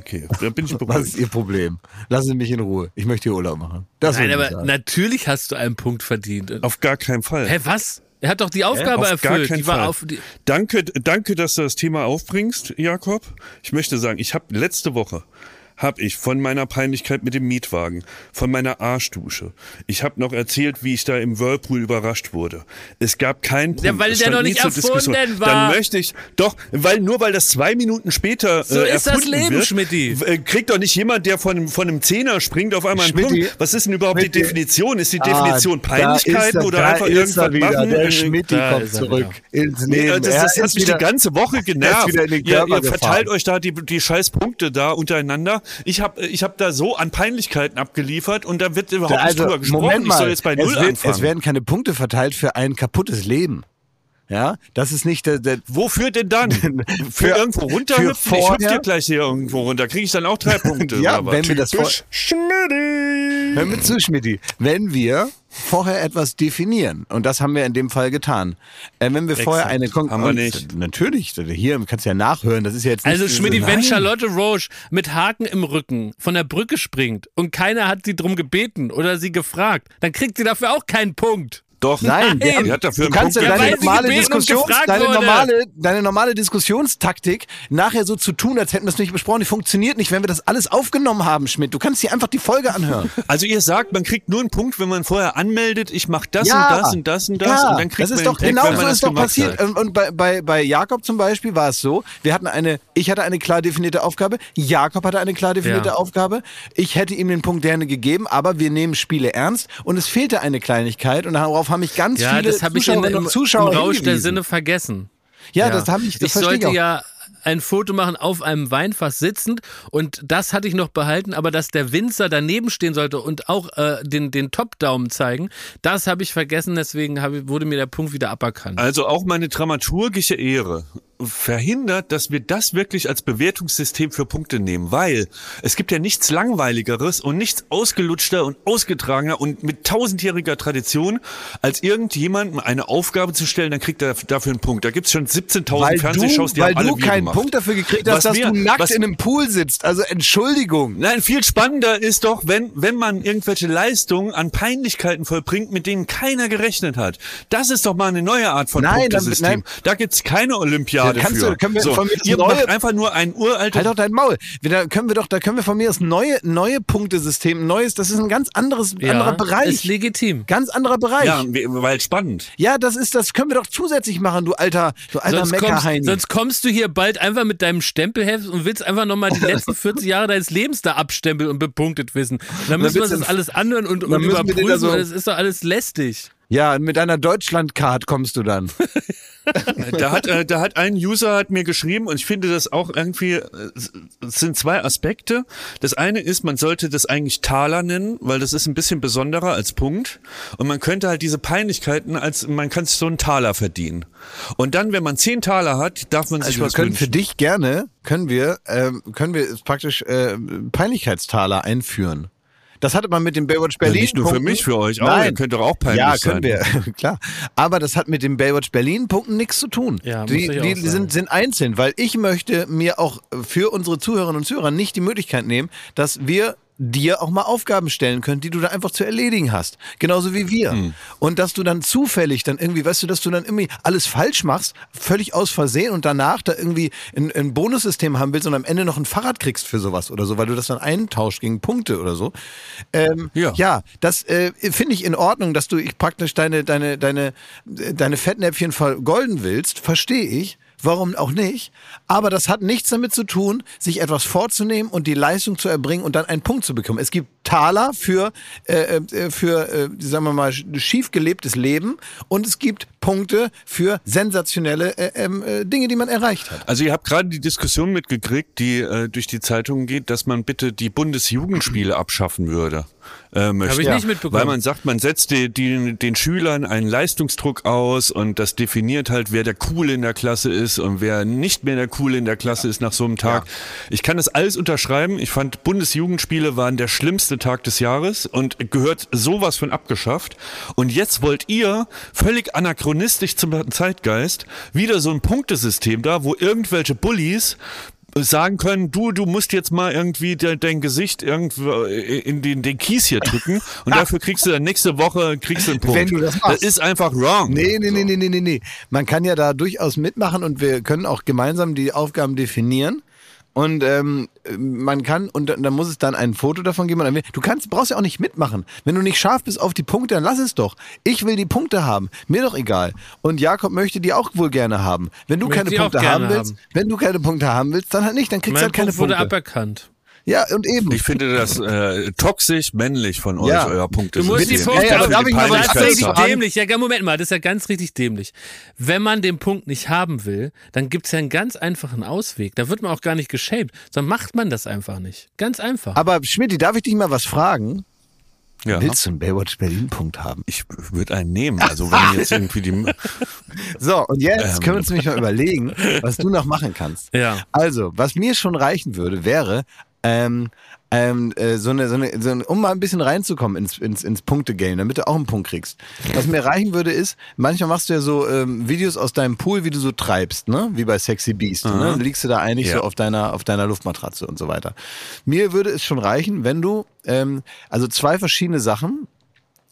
Okay, da bin ich was beruhigt. ist ihr Problem? Lassen Sie mich in Ruhe. Ich möchte hier Urlaub machen. Das Nein, aber sagen. natürlich hast du einen Punkt verdient. Auf gar keinen Fall. Hä, was? Er hat doch die Aufgabe Auf gar erfüllt. Die war Fall. auf, die, Danke, danke, dass du das Thema aufbringst, Jakob. Ich möchte sagen, ich habe letzte Woche habe ich von meiner Peinlichkeit mit dem Mietwagen, von meiner Arschdusche. Ich habe noch erzählt, wie ich da im Whirlpool überrascht wurde. Es gab keinen Punkt. Ja, weil es der noch nicht erfunden war. Dann möchte ich doch, weil nur weil das zwei Minuten später So äh, ist das Leben, wird, Schmidti. äh, kriegt doch nicht jemand, der von einem, von einem Zehner springt, auf einmal einen Schmidti, Punkt. Was ist denn überhaupt Schmidti. die Definition? Ist die Ah, Definition da Peinlichkeiten ist er- oder da einfach ist irgendwas er wieder. machen? Der Schmidti da kommt ist zurück ins Nee, Leben. das, Er das hat ist mich wieder- die ganze Woche genervt. ihr, ihr verteilt euch da die, die scheiß Punkte da untereinander. Ich habe ich hab da so an Peinlichkeiten abgeliefert und da wird überhaupt nicht also, drüber gesprochen. Moment mal, ich soll jetzt bei Null es, wird, anfangen. es werden keine Punkte verteilt für ein kaputtes Leben. Ja, das ist nicht der, der Wofür denn dann? Für, Für- irgendwo runterhüpfen? für Ich hüpf vorher- dir gleich hier irgendwo runter. Kriege ich dann auch drei Punkte? Ja, wenn wir das vor- Schmidti. Hör mir zu, Schmidti. Wenn wir vorher etwas definieren, und das haben wir in dem Fall getan, äh, wenn wir vorher eine Kon Haben wir nicht. Natürlich, hier kannst du ja nachhören, das ist ja jetzt nicht also Schmidti, wenn. Charlotte Roche mit Haken im Rücken von der Brücke springt und keiner hat sie drum gebeten oder sie gefragt, dann kriegt sie dafür auch keinen Punkt. Doch, Nein, Nein. Die hat dafür du einen kannst ja Punkt deine gekriegt. normale, Diskussions, deine, normale, deine normale Diskussionstaktik nachher so zu tun, als hätten wir es nicht besprochen, die funktioniert nicht, wenn wir das alles aufgenommen haben, Schmidt. Du kannst dir einfach die Folge anhören. Also ihr sagt, man kriegt nur einen Punkt, wenn man vorher anmeldet, ich mache das Ja. und das und das und das ja, und dann kriegt das man ist den doch Punkt, genau wenn so man ist doch passiert. hat. Und, und bei, bei, bei Jakob zum Beispiel war es so, wir hatten eine, ich hatte eine klar definierte Aufgabe, Jakob hatte eine klar definierte Ja. Aufgabe. Ich hätte ihm den Punkt gerne gegeben, aber wir nehmen Spiele ernst und es fehlte eine Kleinigkeit und darauf haben mich ganz Ja, viele das habe ich in, Zuschauerinnen im, und Zuschauer im Rausch der. Sinne vergessen. Ja, das habe ich, das ich ich sollte auch. ja ein Foto machen auf einem Weinfass sitzend und das hatte ich noch behalten, aber dass der Winzer daneben stehen sollte und auch äh, den, den Top-Daumen zeigen, das habe ich vergessen, deswegen habe, wurde mir der Punkt wieder aberkannt. Also auch meine dramaturgische Ehre verhindert, dass wir das wirklich als Bewertungssystem für Punkte nehmen, weil es gibt ja nichts langweiligeres und nichts ausgelutschter und ausgetragener und mit tausendjähriger Tradition, als irgendjemandem eine Aufgabe zu stellen, dann kriegt er dafür einen Punkt. Da gibt's schon 17.000 Weil Fernsehshows, du, die weil haben alle du wir keinen gemacht. Punkt dafür gekriegt hast, dass wir- du nackt in einem Pool sitzt. Also Entschuldigung. Nein, viel spannender ist doch, wenn, wenn man irgendwelche Leistungen an Peinlichkeiten vollbringt, mit denen keiner gerechnet hat. Das ist doch mal eine neue Art von Nein, dann- Punktesystem. nein. Da gibt's keine Olympiade Ja, kannst für. du- können wir so, von mir ihr neue- einfach nur ein uraltes Halt doch dein Maul. Wir- Da können wir doch, da können wir von mir das neue, neue Punktesystem, ein neues, das ist ein ganz anderes, anderer Bereich. ist legitim. Ganz anderer Bereich. Ja, Ja. we- weil spannend. das ist, das können wir doch zusätzlich machen, du alter, du alter Sonst kommst, sonst kommst du hier bald einfach mit deinem Stempelheft und willst einfach nochmal die letzten 40 Jahre deines Lebens da abstempeln und bepunktet wissen. Dann müssen wir uns das alles anhören und, und überprüfen. so- das ist doch alles lästig. Ja, mit deiner Deutschlandcard kommst du dann. Da hat, äh, da hat ein User hat mir geschrieben und ich finde das auch irgendwie, äh, es sind zwei Aspekte. Das eine ist, man sollte das eigentlich Taler nennen, weil das ist ein bisschen besonderer als Punkt. Und man könnte halt diese Peinlichkeiten als, man kann sich so einen Taler verdienen. Und dann, wenn man zehn Taler hat, darf man sich Also wir was können wünschen. für dich gerne, können wir, ähm, können wir praktisch äh, Peinlichkeitstaler einführen. Das hatte man mit dem Baywatch Berlin. nicht nur für Punkten- mich, für euch auch. Nein. Ihr könnt doch auch peinlich Ja, sein. können wir, klar. Aber das hat mit dem Baywatch Berlin Punkten nichts zu tun. Ja, die die, die sind, sind einzeln, weil ich möchte mir auch für unsere Zuhörerinnen und Zuhörer nicht die Möglichkeit nehmen, dass wir dir auch mal Aufgaben stellen können, die du da einfach zu erledigen hast. Genauso wie wir. Hm. Und dass du dann zufällig dann irgendwie, weißt du, dass du dann irgendwie alles falsch machst, völlig aus Versehen und danach da irgendwie ein, ein Bonussystem haben willst und am Ende noch ein Fahrrad kriegst für sowas oder so, weil du das dann eintauscht gegen Punkte oder so. Ähm, Ja. ja, das äh, finde ich in Ordnung, dass du ich praktisch deine, deine, deine, deine Fettnäpfchen vergolden willst, verstehe ich. Warum auch nicht? Aber das hat nichts damit zu tun, sich etwas vorzunehmen und die Leistung zu erbringen und dann einen Punkt zu bekommen. Es gibt Taler für, äh, äh, für äh, sagen wir mal, schief gelebtes Leben und es gibt Punkte für sensationelle äh, ähm, äh, Dinge, die man erreicht hat. Also ihr habt gerade die Diskussion mitgekriegt, die äh, durch die Zeitungen geht, dass man bitte die Bundesjugendspiele abschaffen würde. Äh, möchte. Habe ich nicht mitbekommen. Weil man sagt, man setzt die, die, den Schülern einen Leistungsdruck aus und das definiert halt, wer der Coole in der Klasse ist und wer nicht mehr der Coole in der Klasse ist nach so einem Tag. Ich kann das alles unterschreiben. Ich fand, Bundesjugendspiele waren der schlimmste Tag des Jahres und gehört sowas von abgeschafft. Und jetzt wollt ihr völlig anachronistisch zum Zeitgeist wieder so ein Punktesystem da, wo irgendwelche Bullies sagen können, du, du musst jetzt mal irgendwie de, dein Gesicht irgendwo in den, den Kies hier drücken und dafür kriegst du dann nächste Woche kriegst du einen Punkt. Wenn du das machst. ist einfach wrong. Nee, nee, nee, nee, nee, nee, nee. Man kann ja da durchaus mitmachen und wir können auch gemeinsam die Aufgaben definieren. Und ähm, man kann, und dann muss es dann ein Foto davon geben. und dann- Du kannst, brauchst ja auch nicht mitmachen. Wenn du nicht scharf bist auf die Punkte, dann lass es doch. Ich will die Punkte haben. Mir doch egal. Und Jakob möchte die auch wohl gerne haben. Wenn du keine Punkte haben willst, haben. wenn du keine Punkte haben willst, dann halt nicht. Dann kriegst du Mein halt keine Punkt wurde Punkte. aberkannt. Ja, und eben. Ich finde das äh, toxisch männlich von euch, Ja. euer Punkt. Du musst die Punkte aber auf darf ich mal was Das ist sagen? dämlich. Ja, Moment mal, das ist ja ganz richtig dämlich. Wenn man den Punkt nicht haben will, dann gibt's ja einen ganz einfachen Ausweg. Da wird man auch gar nicht geschämt, sondern macht man das einfach nicht. Ganz einfach. Aber Schmidt, darf ich dich mal was fragen? Ja. Willst du einen Baywatch Berlin Punkt haben? Ich würde einen nehmen. Also wenn jetzt irgendwie die So, und jetzt Ähm. können wir uns nämlich mal überlegen, was du noch machen kannst. Ja. Also, was mir schon reichen würde, wäre, ähm, ähm, äh, so eine, so eine, so eine, um mal ein bisschen reinzukommen ins, ins, ins Punktegame, damit du auch einen Punkt kriegst. Was mir reichen würde, ist, manchmal machst du ja so ähm, Videos aus deinem Pool, wie du so treibst, ne? Wie bei Sexy Beast. Ne? Dann liegst du da eigentlich Ja. so auf deiner, auf deiner Luftmatratze und so weiter. Mir würde es schon reichen, wenn du, ähm, also zwei verschiedene Sachen,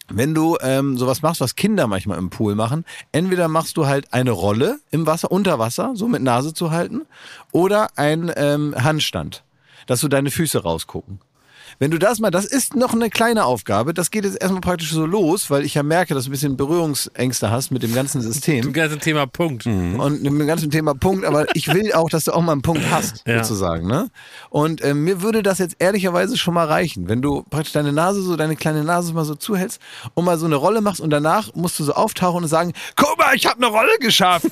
wenn du ähm, sowas machst, was Kinder manchmal im Pool machen, entweder machst du halt eine Rolle im Wasser, unter Wasser, so mit Nase zu halten, oder ein ähm, Handstand, dass du deine Füße rausgucken. Wenn du das mal, das ist noch eine kleine Aufgabe, das geht jetzt erstmal praktisch so los, weil ich ja merke, dass du ein bisschen Berührungsängste hast mit dem ganzen System Zum ganzen Thema Punkt. und mit dem ganzen Thema Punkt, aber ich will auch, dass du auch mal einen Punkt hast, Ja. sozusagen. Ne? Und ähm, mir würde das jetzt ehrlicherweise schon mal reichen, wenn du praktisch deine Nase so, deine kleine Nase mal so zuhältst und mal so eine Rolle machst und danach musst du so auftauchen und sagen, guck mal, ich habe eine Rolle geschafft.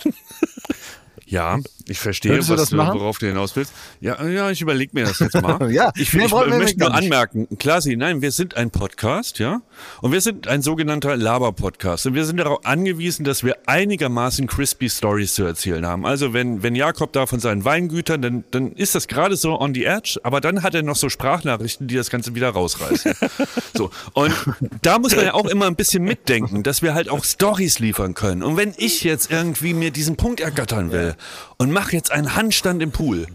Ja, ich verstehe, was du, worauf du hinaus willst. Ja, ja, ich überlege mir das jetzt mal. Ja, ich, ich wir möchte nur anmerken, Klasi, nein, wir sind ein Podcast, ja, und wir sind ein sogenannter Laber-Podcast und wir sind darauf angewiesen, dass wir einigermaßen crispy Stories zu erzählen haben. Also wenn wenn Jakob da von seinen Weingütern, dann dann ist das gerade so on the edge, aber dann hat er noch so Sprachnachrichten, die das Ganze wieder rausreißen. so und da muss man ja auch immer ein bisschen mitdenken, dass wir halt auch Stories liefern können. Und wenn ich jetzt irgendwie mir diesen Punkt ergattern will und mache jetzt einen Handstand im Pool,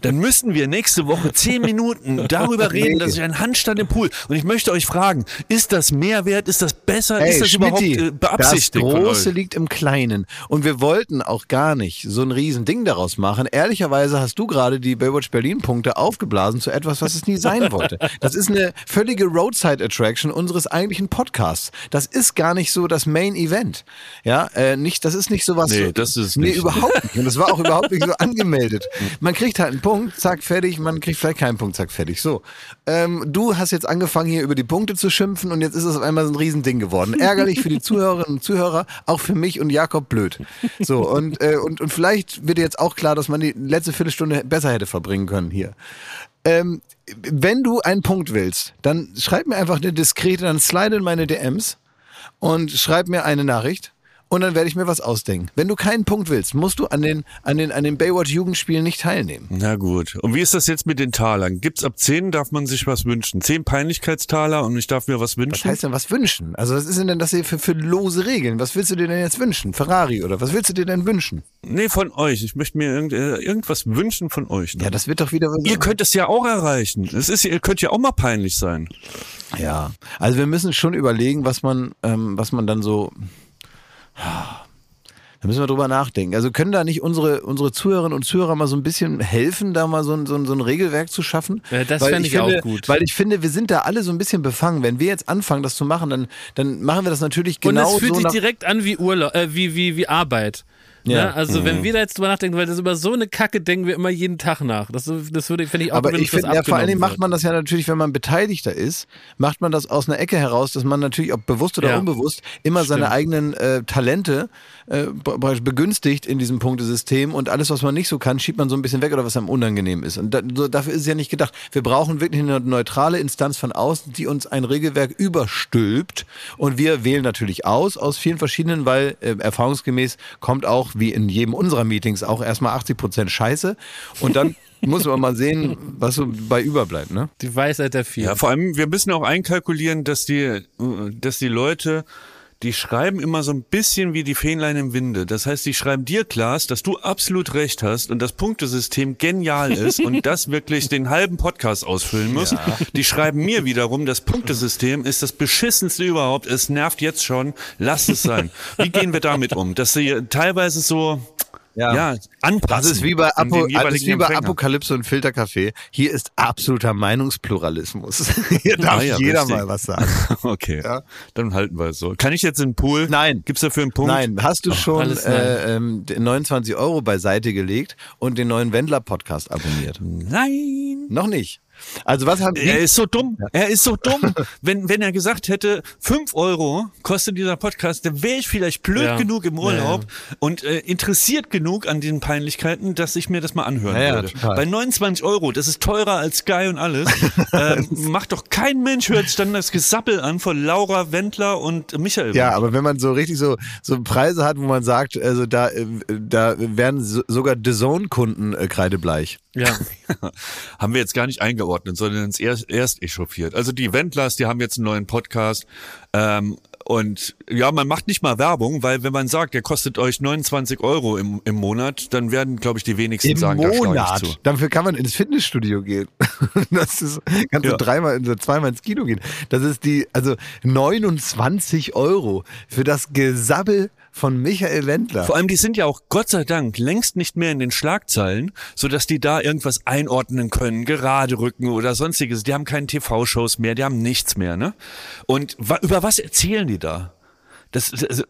dann müssen wir nächste Woche zehn Minuten darüber reden, dass ich einen Handstand im Pool und ich möchte euch fragen, ist das Mehrwert, ist das besser, ist das überhaupt Schmidti, äh, beabsichtigt? Das Große liegt im Kleinen. Und wir wollten auch gar nicht so ein riesen Ding daraus machen. Ehrlicherweise hast du gerade die Baywatch Berlin-Punkte aufgeblasen zu etwas, was es nie sein wollte. Das ist eine völlige Roadside-Attraction unseres eigentlichen Podcasts. Das ist gar nicht so das Main-Event. Ja, äh, nicht, das ist nicht sowas. Nee, das ist es Nee, nicht. überhaupt nicht. Und das war auch überhaupt nicht so angemeldet. Man kriegt halt einen Punkt, zack, fertig. Man kriegt vielleicht keinen Punkt, zack, fertig. So. Ähm, du hast jetzt angefangen, hier über die Punkte zu schimpfen und jetzt ist es auf einmal so ein Riesending geworden. Ärgerlich für die Zuhörerinnen und Zuhörer, auch für mich und Jakob blöd. So, und, äh, und, und vielleicht wird jetzt auch klar, dass man die letzte Viertelstunde besser hätte verbringen können hier. Ähm, wenn du einen Punkt willst, dann schreib mir einfach eine diskrete, dann slide in meine DMs und schreib mir eine Nachricht und dann werde ich mir was ausdenken. Wenn du keinen Punkt willst, musst du an den, an den, an den Baywatch-Jugendspielen nicht teilnehmen. Na gut. Und wie ist das jetzt mit den Talern? Gibt's ab 10 darf man sich was wünschen? 10 Peinlichkeitstaler und ich darf mir was Was wünschen? heißt denn was wünschen? Also was ist denn das hier für, für lose Regeln? Was willst du dir denn jetzt wünschen? Ferrari oder was willst du dir denn wünschen? nee, von euch. Ich möchte mir irgend, äh, irgendwas wünschen von euch. Ja, das wird doch wieder... Ihr könnt es ja auch erreichen. Es ist, ihr könnt ja auch mal peinlich sein. Ja, also wir müssen schon überlegen, was man, ähm, was man dann so. Da müssen wir drüber nachdenken. Also können da nicht unsere, unsere Zuhörerinnen und Zuhörer mal so ein bisschen helfen, da mal so ein, so ein, so ein Regelwerk zu schaffen? Ja, das Weil fänd ich finde, auch gut. Weil ich finde, wir sind da alle so ein bisschen befangen. Wenn wir jetzt anfangen, das zu machen, dann, dann machen wir das natürlich Und genau es fühlt so sich direkt an wie Urlaub, äh, wie, wie, wie Arbeit. Ja. Ne? Also wenn wir da jetzt drüber nachdenken, weil das über so eine Kacke denken wir immer jeden Tag nach. Das, das würde finde ich auch Aber wenn ich finde, ja, vor allen Dingen macht man das ja natürlich, wenn man Beteiligter ist, macht man das aus einer Ecke heraus, dass man natürlich, ob bewusst oder Ja. unbewusst, immer seine Stimmt. eigenen äh, Talente äh, be- begünstigt in diesem Punktesystem und alles, was man nicht so kann, schiebt man so ein bisschen weg oder was einem unangenehm ist. Und da, so, dafür ist es ja nicht gedacht. Wir brauchen wirklich eine neutrale Instanz von außen, die uns ein Regelwerk überstülpt und wir wählen natürlich aus, aus vielen verschiedenen, weil äh, erfahrungsgemäß kommt auch, wie in jedem unserer Meetings, auch erstmal 80 Prozent Scheiße und dann muss man mal sehen, was so bei überbleibt, ne? Die Weisheit der vier. Ja, vor allem, wir müssen auch einkalkulieren, dass die, äh, dass die Leute, die schreiben immer so ein bisschen wie die Fähnlein im Winde. Das heißt, die schreiben dir, Klaas, dass du absolut recht hast und das Punktesystem genial ist und das wirklich den halben Podcast ausfüllen muss. Die schreiben mir wiederum, das Punktesystem ist das beschissenste überhaupt. Es nervt jetzt schon. Lass es sein. Wie gehen wir damit um? Dass sie teilweise so, ja, anpassen. Das ist wie bei, Apo, das ist wie bei. Apokalypse und Filterkaffee. Hier ist absoluter Meinungspluralismus. Hier darf Ah ja, jeder richtig. mal was sagen. Okay, Ja. dann halten wir es so. Kann ich jetzt in den Pool? Nein. Gibt's dafür einen Punkt? Nein, hast du schon alles nein. äh, ähm, den 29 Euro beiseite gelegt und den neuen Wendler-Podcast abonniert? Nein. Noch nicht. Also was haben Er ist so dumm. Er ist so dumm. wenn, wenn er gesagt hätte, fünf Euro kostet dieser Podcast, dann wäre ich vielleicht blöd Ja. genug im Ja, Urlaub und äh, interessiert genug an diesen Peinlichkeiten, dass ich mir das mal anhören Ja, ja, würde. total. Bei 29 Euro, das ist teurer als Sky und alles, ähm, macht doch kein Mensch hört sich dann das Gesappel an von Laura Wendler und Michael. Ja, aber wenn man so richtig so, so Preise hat, wo man sagt, also da, äh, da werden so, sogar The Zone-Kunden äh, kreidebleich. Ja. haben wir jetzt gar nicht eingeordnet, sondern uns erst, erst echauffiert. Also die Wendlers, die haben jetzt einen neuen Podcast. Ähm, und ja, man macht nicht mal Werbung, weil wenn man sagt, der kostet euch 29 Euro im, im Monat, dann werden, glaube ich, die wenigsten Im sagen, da Monat. ich zu. Dafür kann man ins Fitnessstudio gehen. Das ist, kannst du Ja. dreimal, so zweimal ins Kino gehen. Das ist die, also 29 Euro für das Gesabbel von Michael Wendler. Vor allem, die sind ja auch Gott sei Dank längst nicht mehr in den Schlagzeilen, sodass die da irgendwas einordnen können, gerade rücken oder sonstiges. Die haben keine TV-Shows mehr, die haben nichts mehr, ne? Und wa über was erzählen die da? Das, das,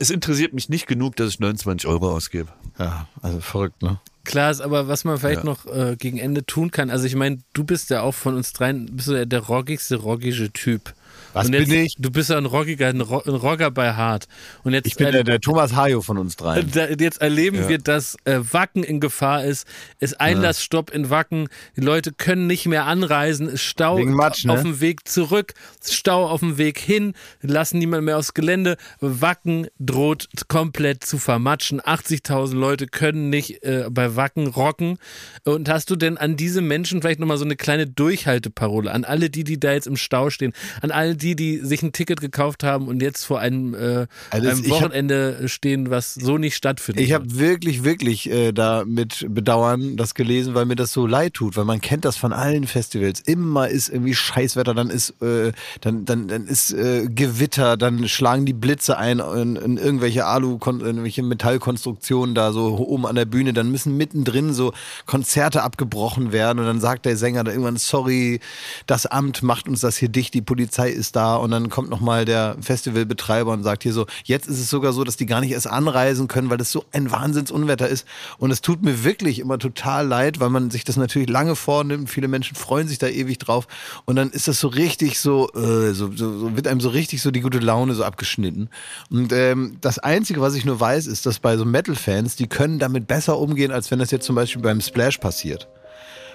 es interessiert mich nicht genug, dass ich 29 Euro ausgebe. Ja, also verrückt, ne? Klar ist, aber was man vielleicht Ja. noch äh, gegen Ende tun kann, also ich meine, du bist ja auch von uns dreien, bist du der, der rockigste, rockige Typ. Was jetzt, bin ich? Du bist ja ein rockiger, ein, Ro ein Rocker bei Hart. Und jetzt, Ich bin äh, der, der Thomas Hajo von uns dreien. da, jetzt erleben wir, dass äh, Wacken in Gefahr ist. Es Einlassstopp in Wacken. Die Leute können nicht mehr anreisen. Es Stau Matsch, ne? auf dem Weg zurück. Stau auf dem Weg hin. Lassen niemand mehr aufs Gelände. Wacken droht komplett zu vermatschen. 80.000 Leute können nicht äh, bei Wacken rocken. Und hast du denn an diese Menschen vielleicht nochmal so eine kleine Durchhalteparole? An alle die, die da jetzt im Stau stehen. An alle die, die sich ein Ticket gekauft haben und jetzt vor einem, äh, Also einem ich hab- Wochenende stehen, was so nicht stattfindet. Ich habe wirklich, wirklich äh, da mit Bedauern das gelesen, weil mir das so leid tut, weil man kennt das von allen Festivals. Immer ist irgendwie Scheißwetter, dann ist äh, dann dann dann ist äh, Gewitter, dann schlagen die Blitze ein in, in irgendwelche Alu, in irgendwelche Metallkonstruktionen da so oben an der Bühne. Dann müssen mittendrin so Konzerte abgebrochen werden und dann sagt der Sänger da irgendwann sorry, das Amt macht uns das hier dicht, die Polizei ist da und dann kommt noch mal der Festivalbetreiber und sagt hier so, jetzt ist es sogar so, dass die gar nicht erst anreisen können, weil das so ein Wahnsinnsunwetter ist. Und es tut mir wirklich immer total leid, weil man sich das natürlich lange vornimmt, viele Menschen freuen sich da ewig drauf. Und dann ist das so richtig so, äh, so, so, so wird einem so richtig so die gute Laune so abgeschnitten. Und ähm, das Einzige, was ich nur weiß, ist, dass bei so Metal-Fans, die können damit besser umgehen, als wenn das jetzt zum Beispiel beim Splash passiert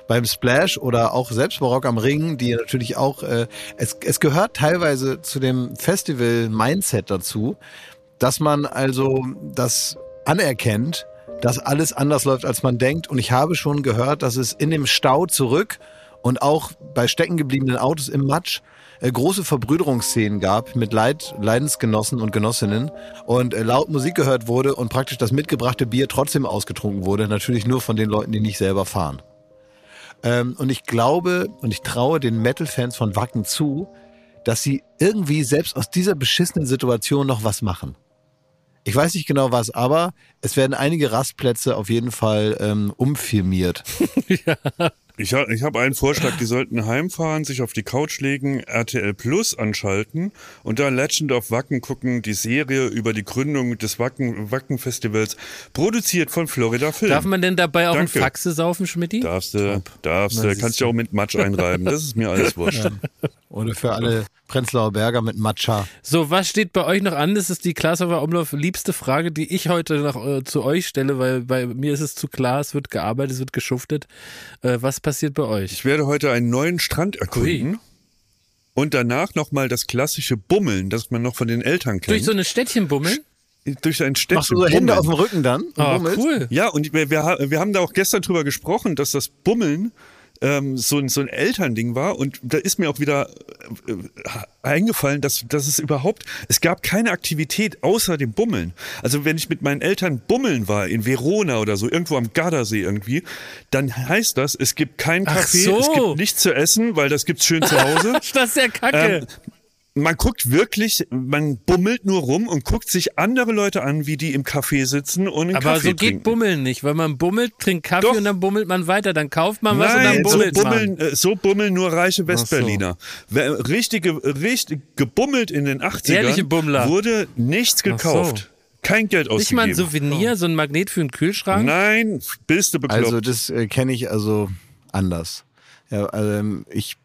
beim Splash oder auch selbst bei Rock am Ring, die natürlich auch, äh, es, es gehört teilweise zu dem Festival-Mindset dazu, dass man also das anerkennt, dass alles anders läuft, als man denkt. Und ich habe schon gehört, dass es in dem Stau zurück und auch bei stecken gebliebenen Autos im Matsch äh, große Verbrüderungsszenen gab mit Leid, Leidensgenossen und Genossinnen und äh, laut Musik gehört wurde und praktisch das mitgebrachte Bier trotzdem ausgetrunken wurde. Natürlich nur von den Leuten, die nicht selber fahren. Ähm, und ich glaube und ich traue den Metal-Fans von Wacken zu, dass sie irgendwie selbst aus dieser beschissenen Situation noch was machen. Ich weiß nicht genau was, aber es werden einige Rastplätze auf jeden Fall ähm, umfirmiert. Ich, ha- ich habe einen Vorschlag, die sollten heimfahren, sich auf die Couch legen, RTL Plus anschalten und da Legend of Wacken gucken, die Serie über die Gründung des Wacken, Wacken Festivals, produziert von Florida Film. Darf man denn dabei auch Danke. ein Faxe saufen, Schmidti? Darfst du, darfst du, kannst du auch mit Matsch einreiben, das ist mir alles wurscht. Oder für alle Prenzlauer Berger mit Matcha. So, was steht bei euch noch an? Das ist die Klaashofer Umlauf liebste Frage, die ich heute noch äh, zu euch stelle, weil bei mir ist es zu klar, es wird gearbeitet, es wird geschuftet. Äh, was passiert bei euch? Ich werde heute einen neuen Strand erkunden. Und danach nochmal das klassische Bummeln, das man noch von den Eltern kennt. Durch so eine Städtchen bummeln? durch ein Städtchen Machst du so Hände auf dem Rücken dann? und Ah, bummelst? cool. Ja, und wir, wir, wir haben da auch gestern drüber gesprochen, dass das Bummeln ähm, so, ein, so ein Elternding war. Und da ist mir auch wieder äh, eingefallen, dass, dass es überhaupt, es gab keine Aktivität außer dem Bummeln. Also wenn ich mit meinen Eltern bummeln war, in Verona oder so, irgendwo am Gardasee irgendwie, dann heißt das, es gibt keinen Kaffee, so. es gibt nichts zu essen, weil das gibt's schön zu Hause. Das ist ja kacke. Ähm, man guckt wirklich, man bummelt nur rum und guckt sich andere Leute an, wie die im Café sitzen und einen Aber Kaffee so geht trinken. Bummeln nicht, weil man bummelt, trinkt Kaffee Doch. und dann bummelt man weiter, dann kauft man was und dann Nein, so bummelt bummeln, man. äh, so bummeln nur reiche Westberliner. Wer- Richtige, richtig gebummelt in den 80ern Ehrliche Bummler. wurde nichts so. gekauft. Kein Geld Nicht mal ein ausgegeben. Souvenir, so ein Magnet für einen Kühlschrank? Nein, bist du bekloppt. Also das äh, kenne ich also anders. Ja, ähm, ich,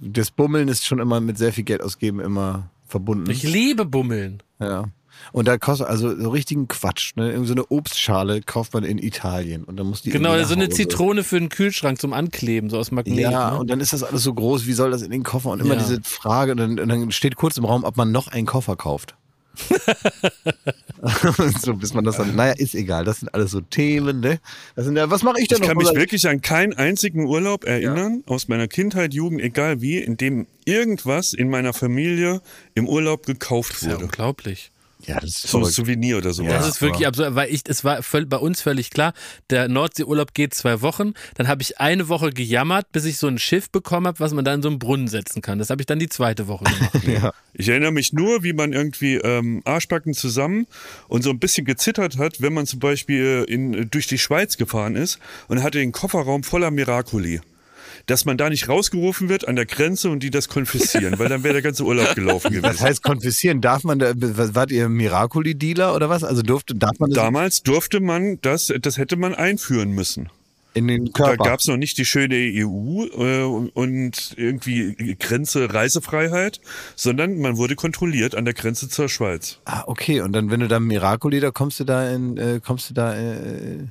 das Bummeln ist schon immer mit sehr viel Geld ausgeben immer verbunden. Ich liebe Bummeln. Ja. Und da kostet also so richtigen Quatsch. Ne? Irgend so eine Obstschale kauft man in Italien und dann muss die Genau, so eine. Zitrone für einen Kühlschrank zum Ankleben, so aus Magnet. Ja, ne? und dann ist das alles so groß, wie soll das in den Koffer? Und immer Ja. diese Frage, und dann, und dann steht kurz im Raum, ob man noch einen Koffer kauft. so, bis man das dann, naja, ist egal, das sind alles so Themen, ne? Das sind ja, was mache ich denn ich noch? kann mich Oder- wirklich an keinen einzigen Urlaub erinnern, aus meiner Kindheit, Jugend, egal wie, in dem irgendwas in meiner Familie im Urlaub gekauft Das ist ja wurde. unglaublich. Ja, das ist So ein. Souvenir oder sowas. Das ist wirklich absurd, weil ich, es war völ- bei uns völlig klar, der Nordseeurlaub geht zwei Wochen, dann habe ich eine Woche gejammert, bis ich so ein Schiff bekommen habe, was man dann in so einen Brunnen setzen kann. Das habe ich dann die zweite Woche gemacht. Ich erinnere mich nur, wie man irgendwie ähm, Arschbacken zusammen und so ein bisschen gezittert hat, wenn man zum Beispiel in, durch die Schweiz gefahren ist und hatte den Kofferraum voller Miracoli. Dass man da nicht rausgerufen wird an der Grenze und die das konfiszieren, weil dann wäre der ganze Urlaub gelaufen Was gewesen. heißt konfiszieren? Darf man da, wart ihr Miracoli-Dealer oder was? Also durfte, darf man das Damals durfte man das, das hätte man einführen müssen. in den Da Körper? gab es noch nicht die schöne EU äh, und irgendwie Grenze Reisefreiheit, sondern man wurde kontrolliert an der Grenze zur Schweiz. ah, okay. Und dann, wenn du da Miracoli, da kommst du da in, äh, kommst du da, äh,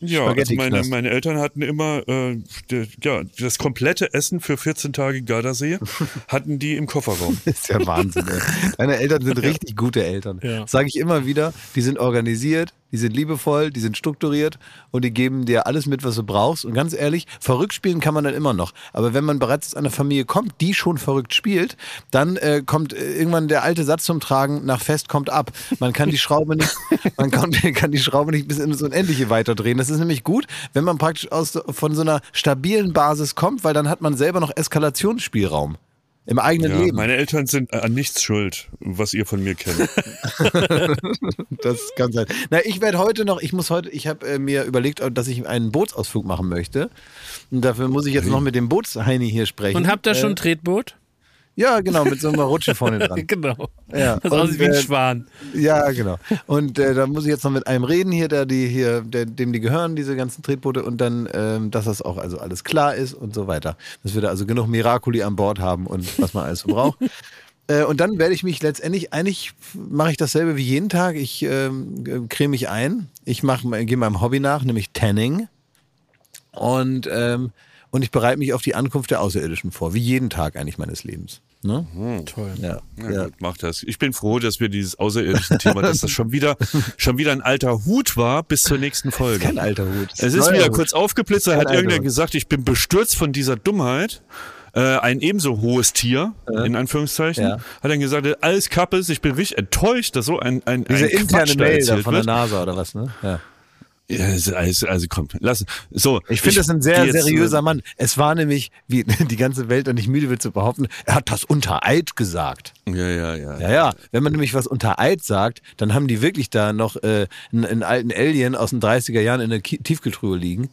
Ja, also meine, meine Eltern hatten immer äh, ja, das komplette Essen für 14 Tage Gardasee hatten die im Kofferraum. Das ist ja Wahnsinn. Ey. Deine Eltern sind richtig gute Eltern. Ja. Sage ich immer wieder. Die sind organisiert, die sind liebevoll, die sind strukturiert und die geben dir alles mit, was du brauchst. Und ganz ehrlich, verrückt spielen kann man dann immer noch. Aber wenn man bereits aus einer Familie kommt, die schon verrückt spielt, dann äh, kommt äh, irgendwann der alte Satz zum Tragen, nach Fest kommt ab. Man kann die Schraube nicht, man kann, kann die Schraube nicht bis ins Unendliche weiterdrehen. Das ist nämlich gut, wenn man praktisch aus, von so einer stabilen Basis kommt, weil dann hat man selber noch Eskalationsspielraum. Im eigenen Ja, Leben. meine Eltern sind an nichts schuld, was ihr von mir kennt. Das kann sein. Na, ich werde heute noch, ich muss heute, ich habe äh, mir überlegt, dass ich einen Bootsausflug machen möchte. Und dafür muss ich jetzt noch mit dem Bootsheini hier sprechen. Und habt ihr schon Äh, ein Tretboot? Ja, genau, mit so einer Rutsche vorne dran. genau. Ja, Das und, aussieht wie ein äh, Schwan. Ja, genau. Und äh, da muss ich jetzt noch mit einem reden hier, der die hier, der, dem die gehören, diese ganzen Tretboote, und dann, ähm, dass das auch also alles klar ist und so weiter. Dass wir da also genug Miracoli an Bord haben und was man alles so braucht. Äh, Und dann werde ich mich letztendlich, eigentlich mache ich dasselbe wie jeden Tag. Ich ähm, creme mich ein. Ich mache, gehe meinem Hobby nach, nämlich Tanning. Und, ähm, und ich bereite mich auf die Ankunft der Außerirdischen vor, wie jeden Tag eigentlich meines Lebens. Ne? Toll. Ja. Ja, ja. gut, mach das. Ich bin froh, dass wir dieses außerirdischen Thema, dass das schon wieder, schon wieder ein alter Hut war bis zur nächsten Folge. Kein alter Hut. Es ist wieder Hut. kurz aufgeblitzt, da hat irgendwer Hut. gesagt, ich bin bestürzt von dieser Dummheit. Äh, ein ebenso hohes Tier, in Anführungszeichen, Ja. hat dann gesagt, alles Kappes, ich bin richtig enttäuscht, dass so ein, ein, Diese ein interne Quatsch da Mail da von der wird. NASA oder was, ne? Ja. Ja, also, komm, lass. So, Ich finde das ein sehr geh jetzt, seriöser Mann. Es war nämlich, wie die ganze Welt und nicht müde wird zu behaupten, er hat das unter Eid gesagt. Ja, ja, ja. Ja, ja. Wenn man nämlich was unter Eid sagt, dann haben die wirklich da noch äh, einen, einen alten Alien aus den 30er Jahren in der Ki Tiefkühltruhe liegen.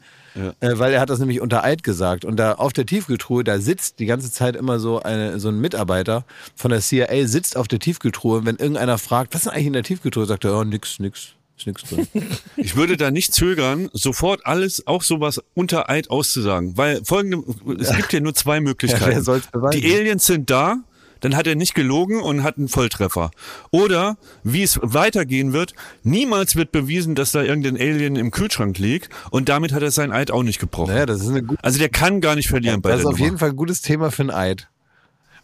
Äh, weil er hat das nämlich unter Eid gesagt. Und da auf der Tiefkühltruhe, da sitzt die ganze Zeit immer so, eine, so ein Mitarbeiter von der CIA, sitzt auf der Tiefkühltruhe. Und wenn irgendeiner fragt, was ist denn eigentlich in der Tiefkühltruhe, sagt er, oh, nix, nix, ist nix drin. Ich würde da nicht zögern, sofort alles, auch sowas unter Eid auszusagen, weil folgende, es gibt ja nur zwei Ja, Möglichkeiten. beweisen? Die Aliens sind da, dann hat er nicht gelogen und hat einen Volltreffer. Oder, wie es weitergehen wird, niemals wird bewiesen, dass da irgendein Alien im Kühlschrank liegt und damit hat er sein Eid auch nicht gebrochen. naja, das ist eine gute, Also der kann gar nicht verlieren bei das ist auf Nummer. jeden Fall ein gutes Thema für ein Eid.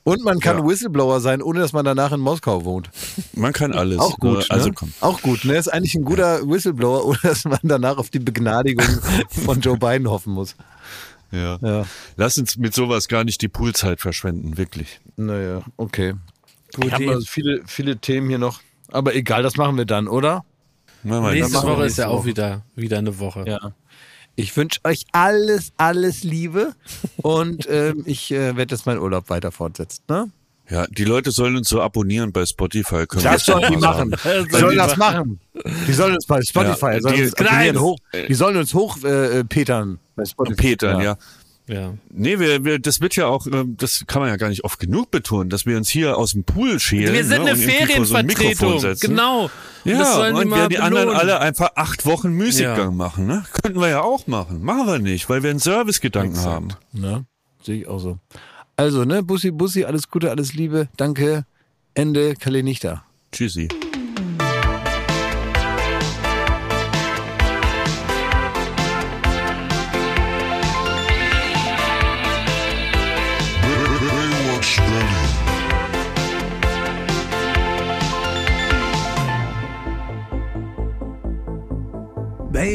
Und man kann Ja. Whistleblower sein, ohne dass man danach in Moskau wohnt. Man kann alles. Auch gut. Also ne? komm. Auch gut, ne? Ist eigentlich ein guter Whistleblower, ohne dass man danach auf die Begnadigung von Joe Biden hoffen muss. Ja. Ja. Lass uns mit sowas gar nicht die Poolzeit verschwenden, wirklich. Naja, okay. Gute Ich habe also viele, viele Themen hier noch. Aber egal, das machen wir dann, oder? Machen wir Nächste Woche ist ja auch wieder, wieder eine Woche. Ja. Ich wünsche euch alles, alles Liebe und ähm, ich äh, werde jetzt meinen Urlaub weiter fortsetzen. Ne? Ja, die Leute sollen uns so abonnieren bei Spotify. Können Das sollen die machen. sagen. Die sollen das machen. Die sollen uns bei Spotify, Ja, sollen die- uns abonnieren, hoch, die sollen uns hoch äh, äh, petern bei Spotify. Petern, ja. Ja. Nee, wir, wir, das wird ja auch, ähm, das kann man ja gar nicht oft genug betonen, dass wir uns hier aus dem Pool schälen. Wir sind ne, eine und vor so ein Ferienvertretung. Genau. Ja, die und mal wir die anderen alle einfach acht Wochen Müßiggang Ja. machen, ne? Könnten wir ja auch machen. Machen wir nicht, weil wir einen Servicegedanken haben. Ne? Sehe ich auch so. Also, ne, Bussi, Bussi, alles Gute, alles Liebe. Danke. Ende, Kalle nicht da. Tschüssi.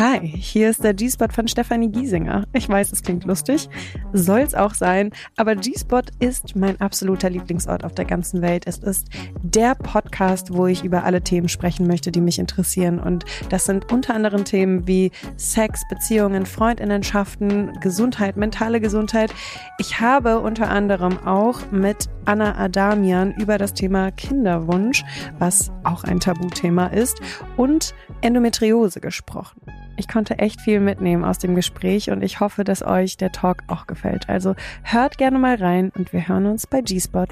Hi, hier ist der G-Spot von Stefanie Giesinger. Ich weiß, es klingt lustig, soll's auch sein, aber G-Spot ist mein absoluter Lieblingsort auf der ganzen Welt. Es ist der Podcast, wo ich über alle Themen sprechen möchte, die mich interessieren. Und das sind unter anderem Themen wie Sex, Beziehungen, Freundinnenschaften, Gesundheit, mentale Gesundheit. Ich habe unter anderem auch mit Anna Adamian über das Thema Kinderwunsch, was auch ein Tabuthema ist, und Endometriose gesprochen. Ich konnte echt viel mitnehmen aus dem Gespräch und ich hoffe, dass euch der Talk auch gefällt. Also hört gerne mal rein und wir hören uns bei G-Spot.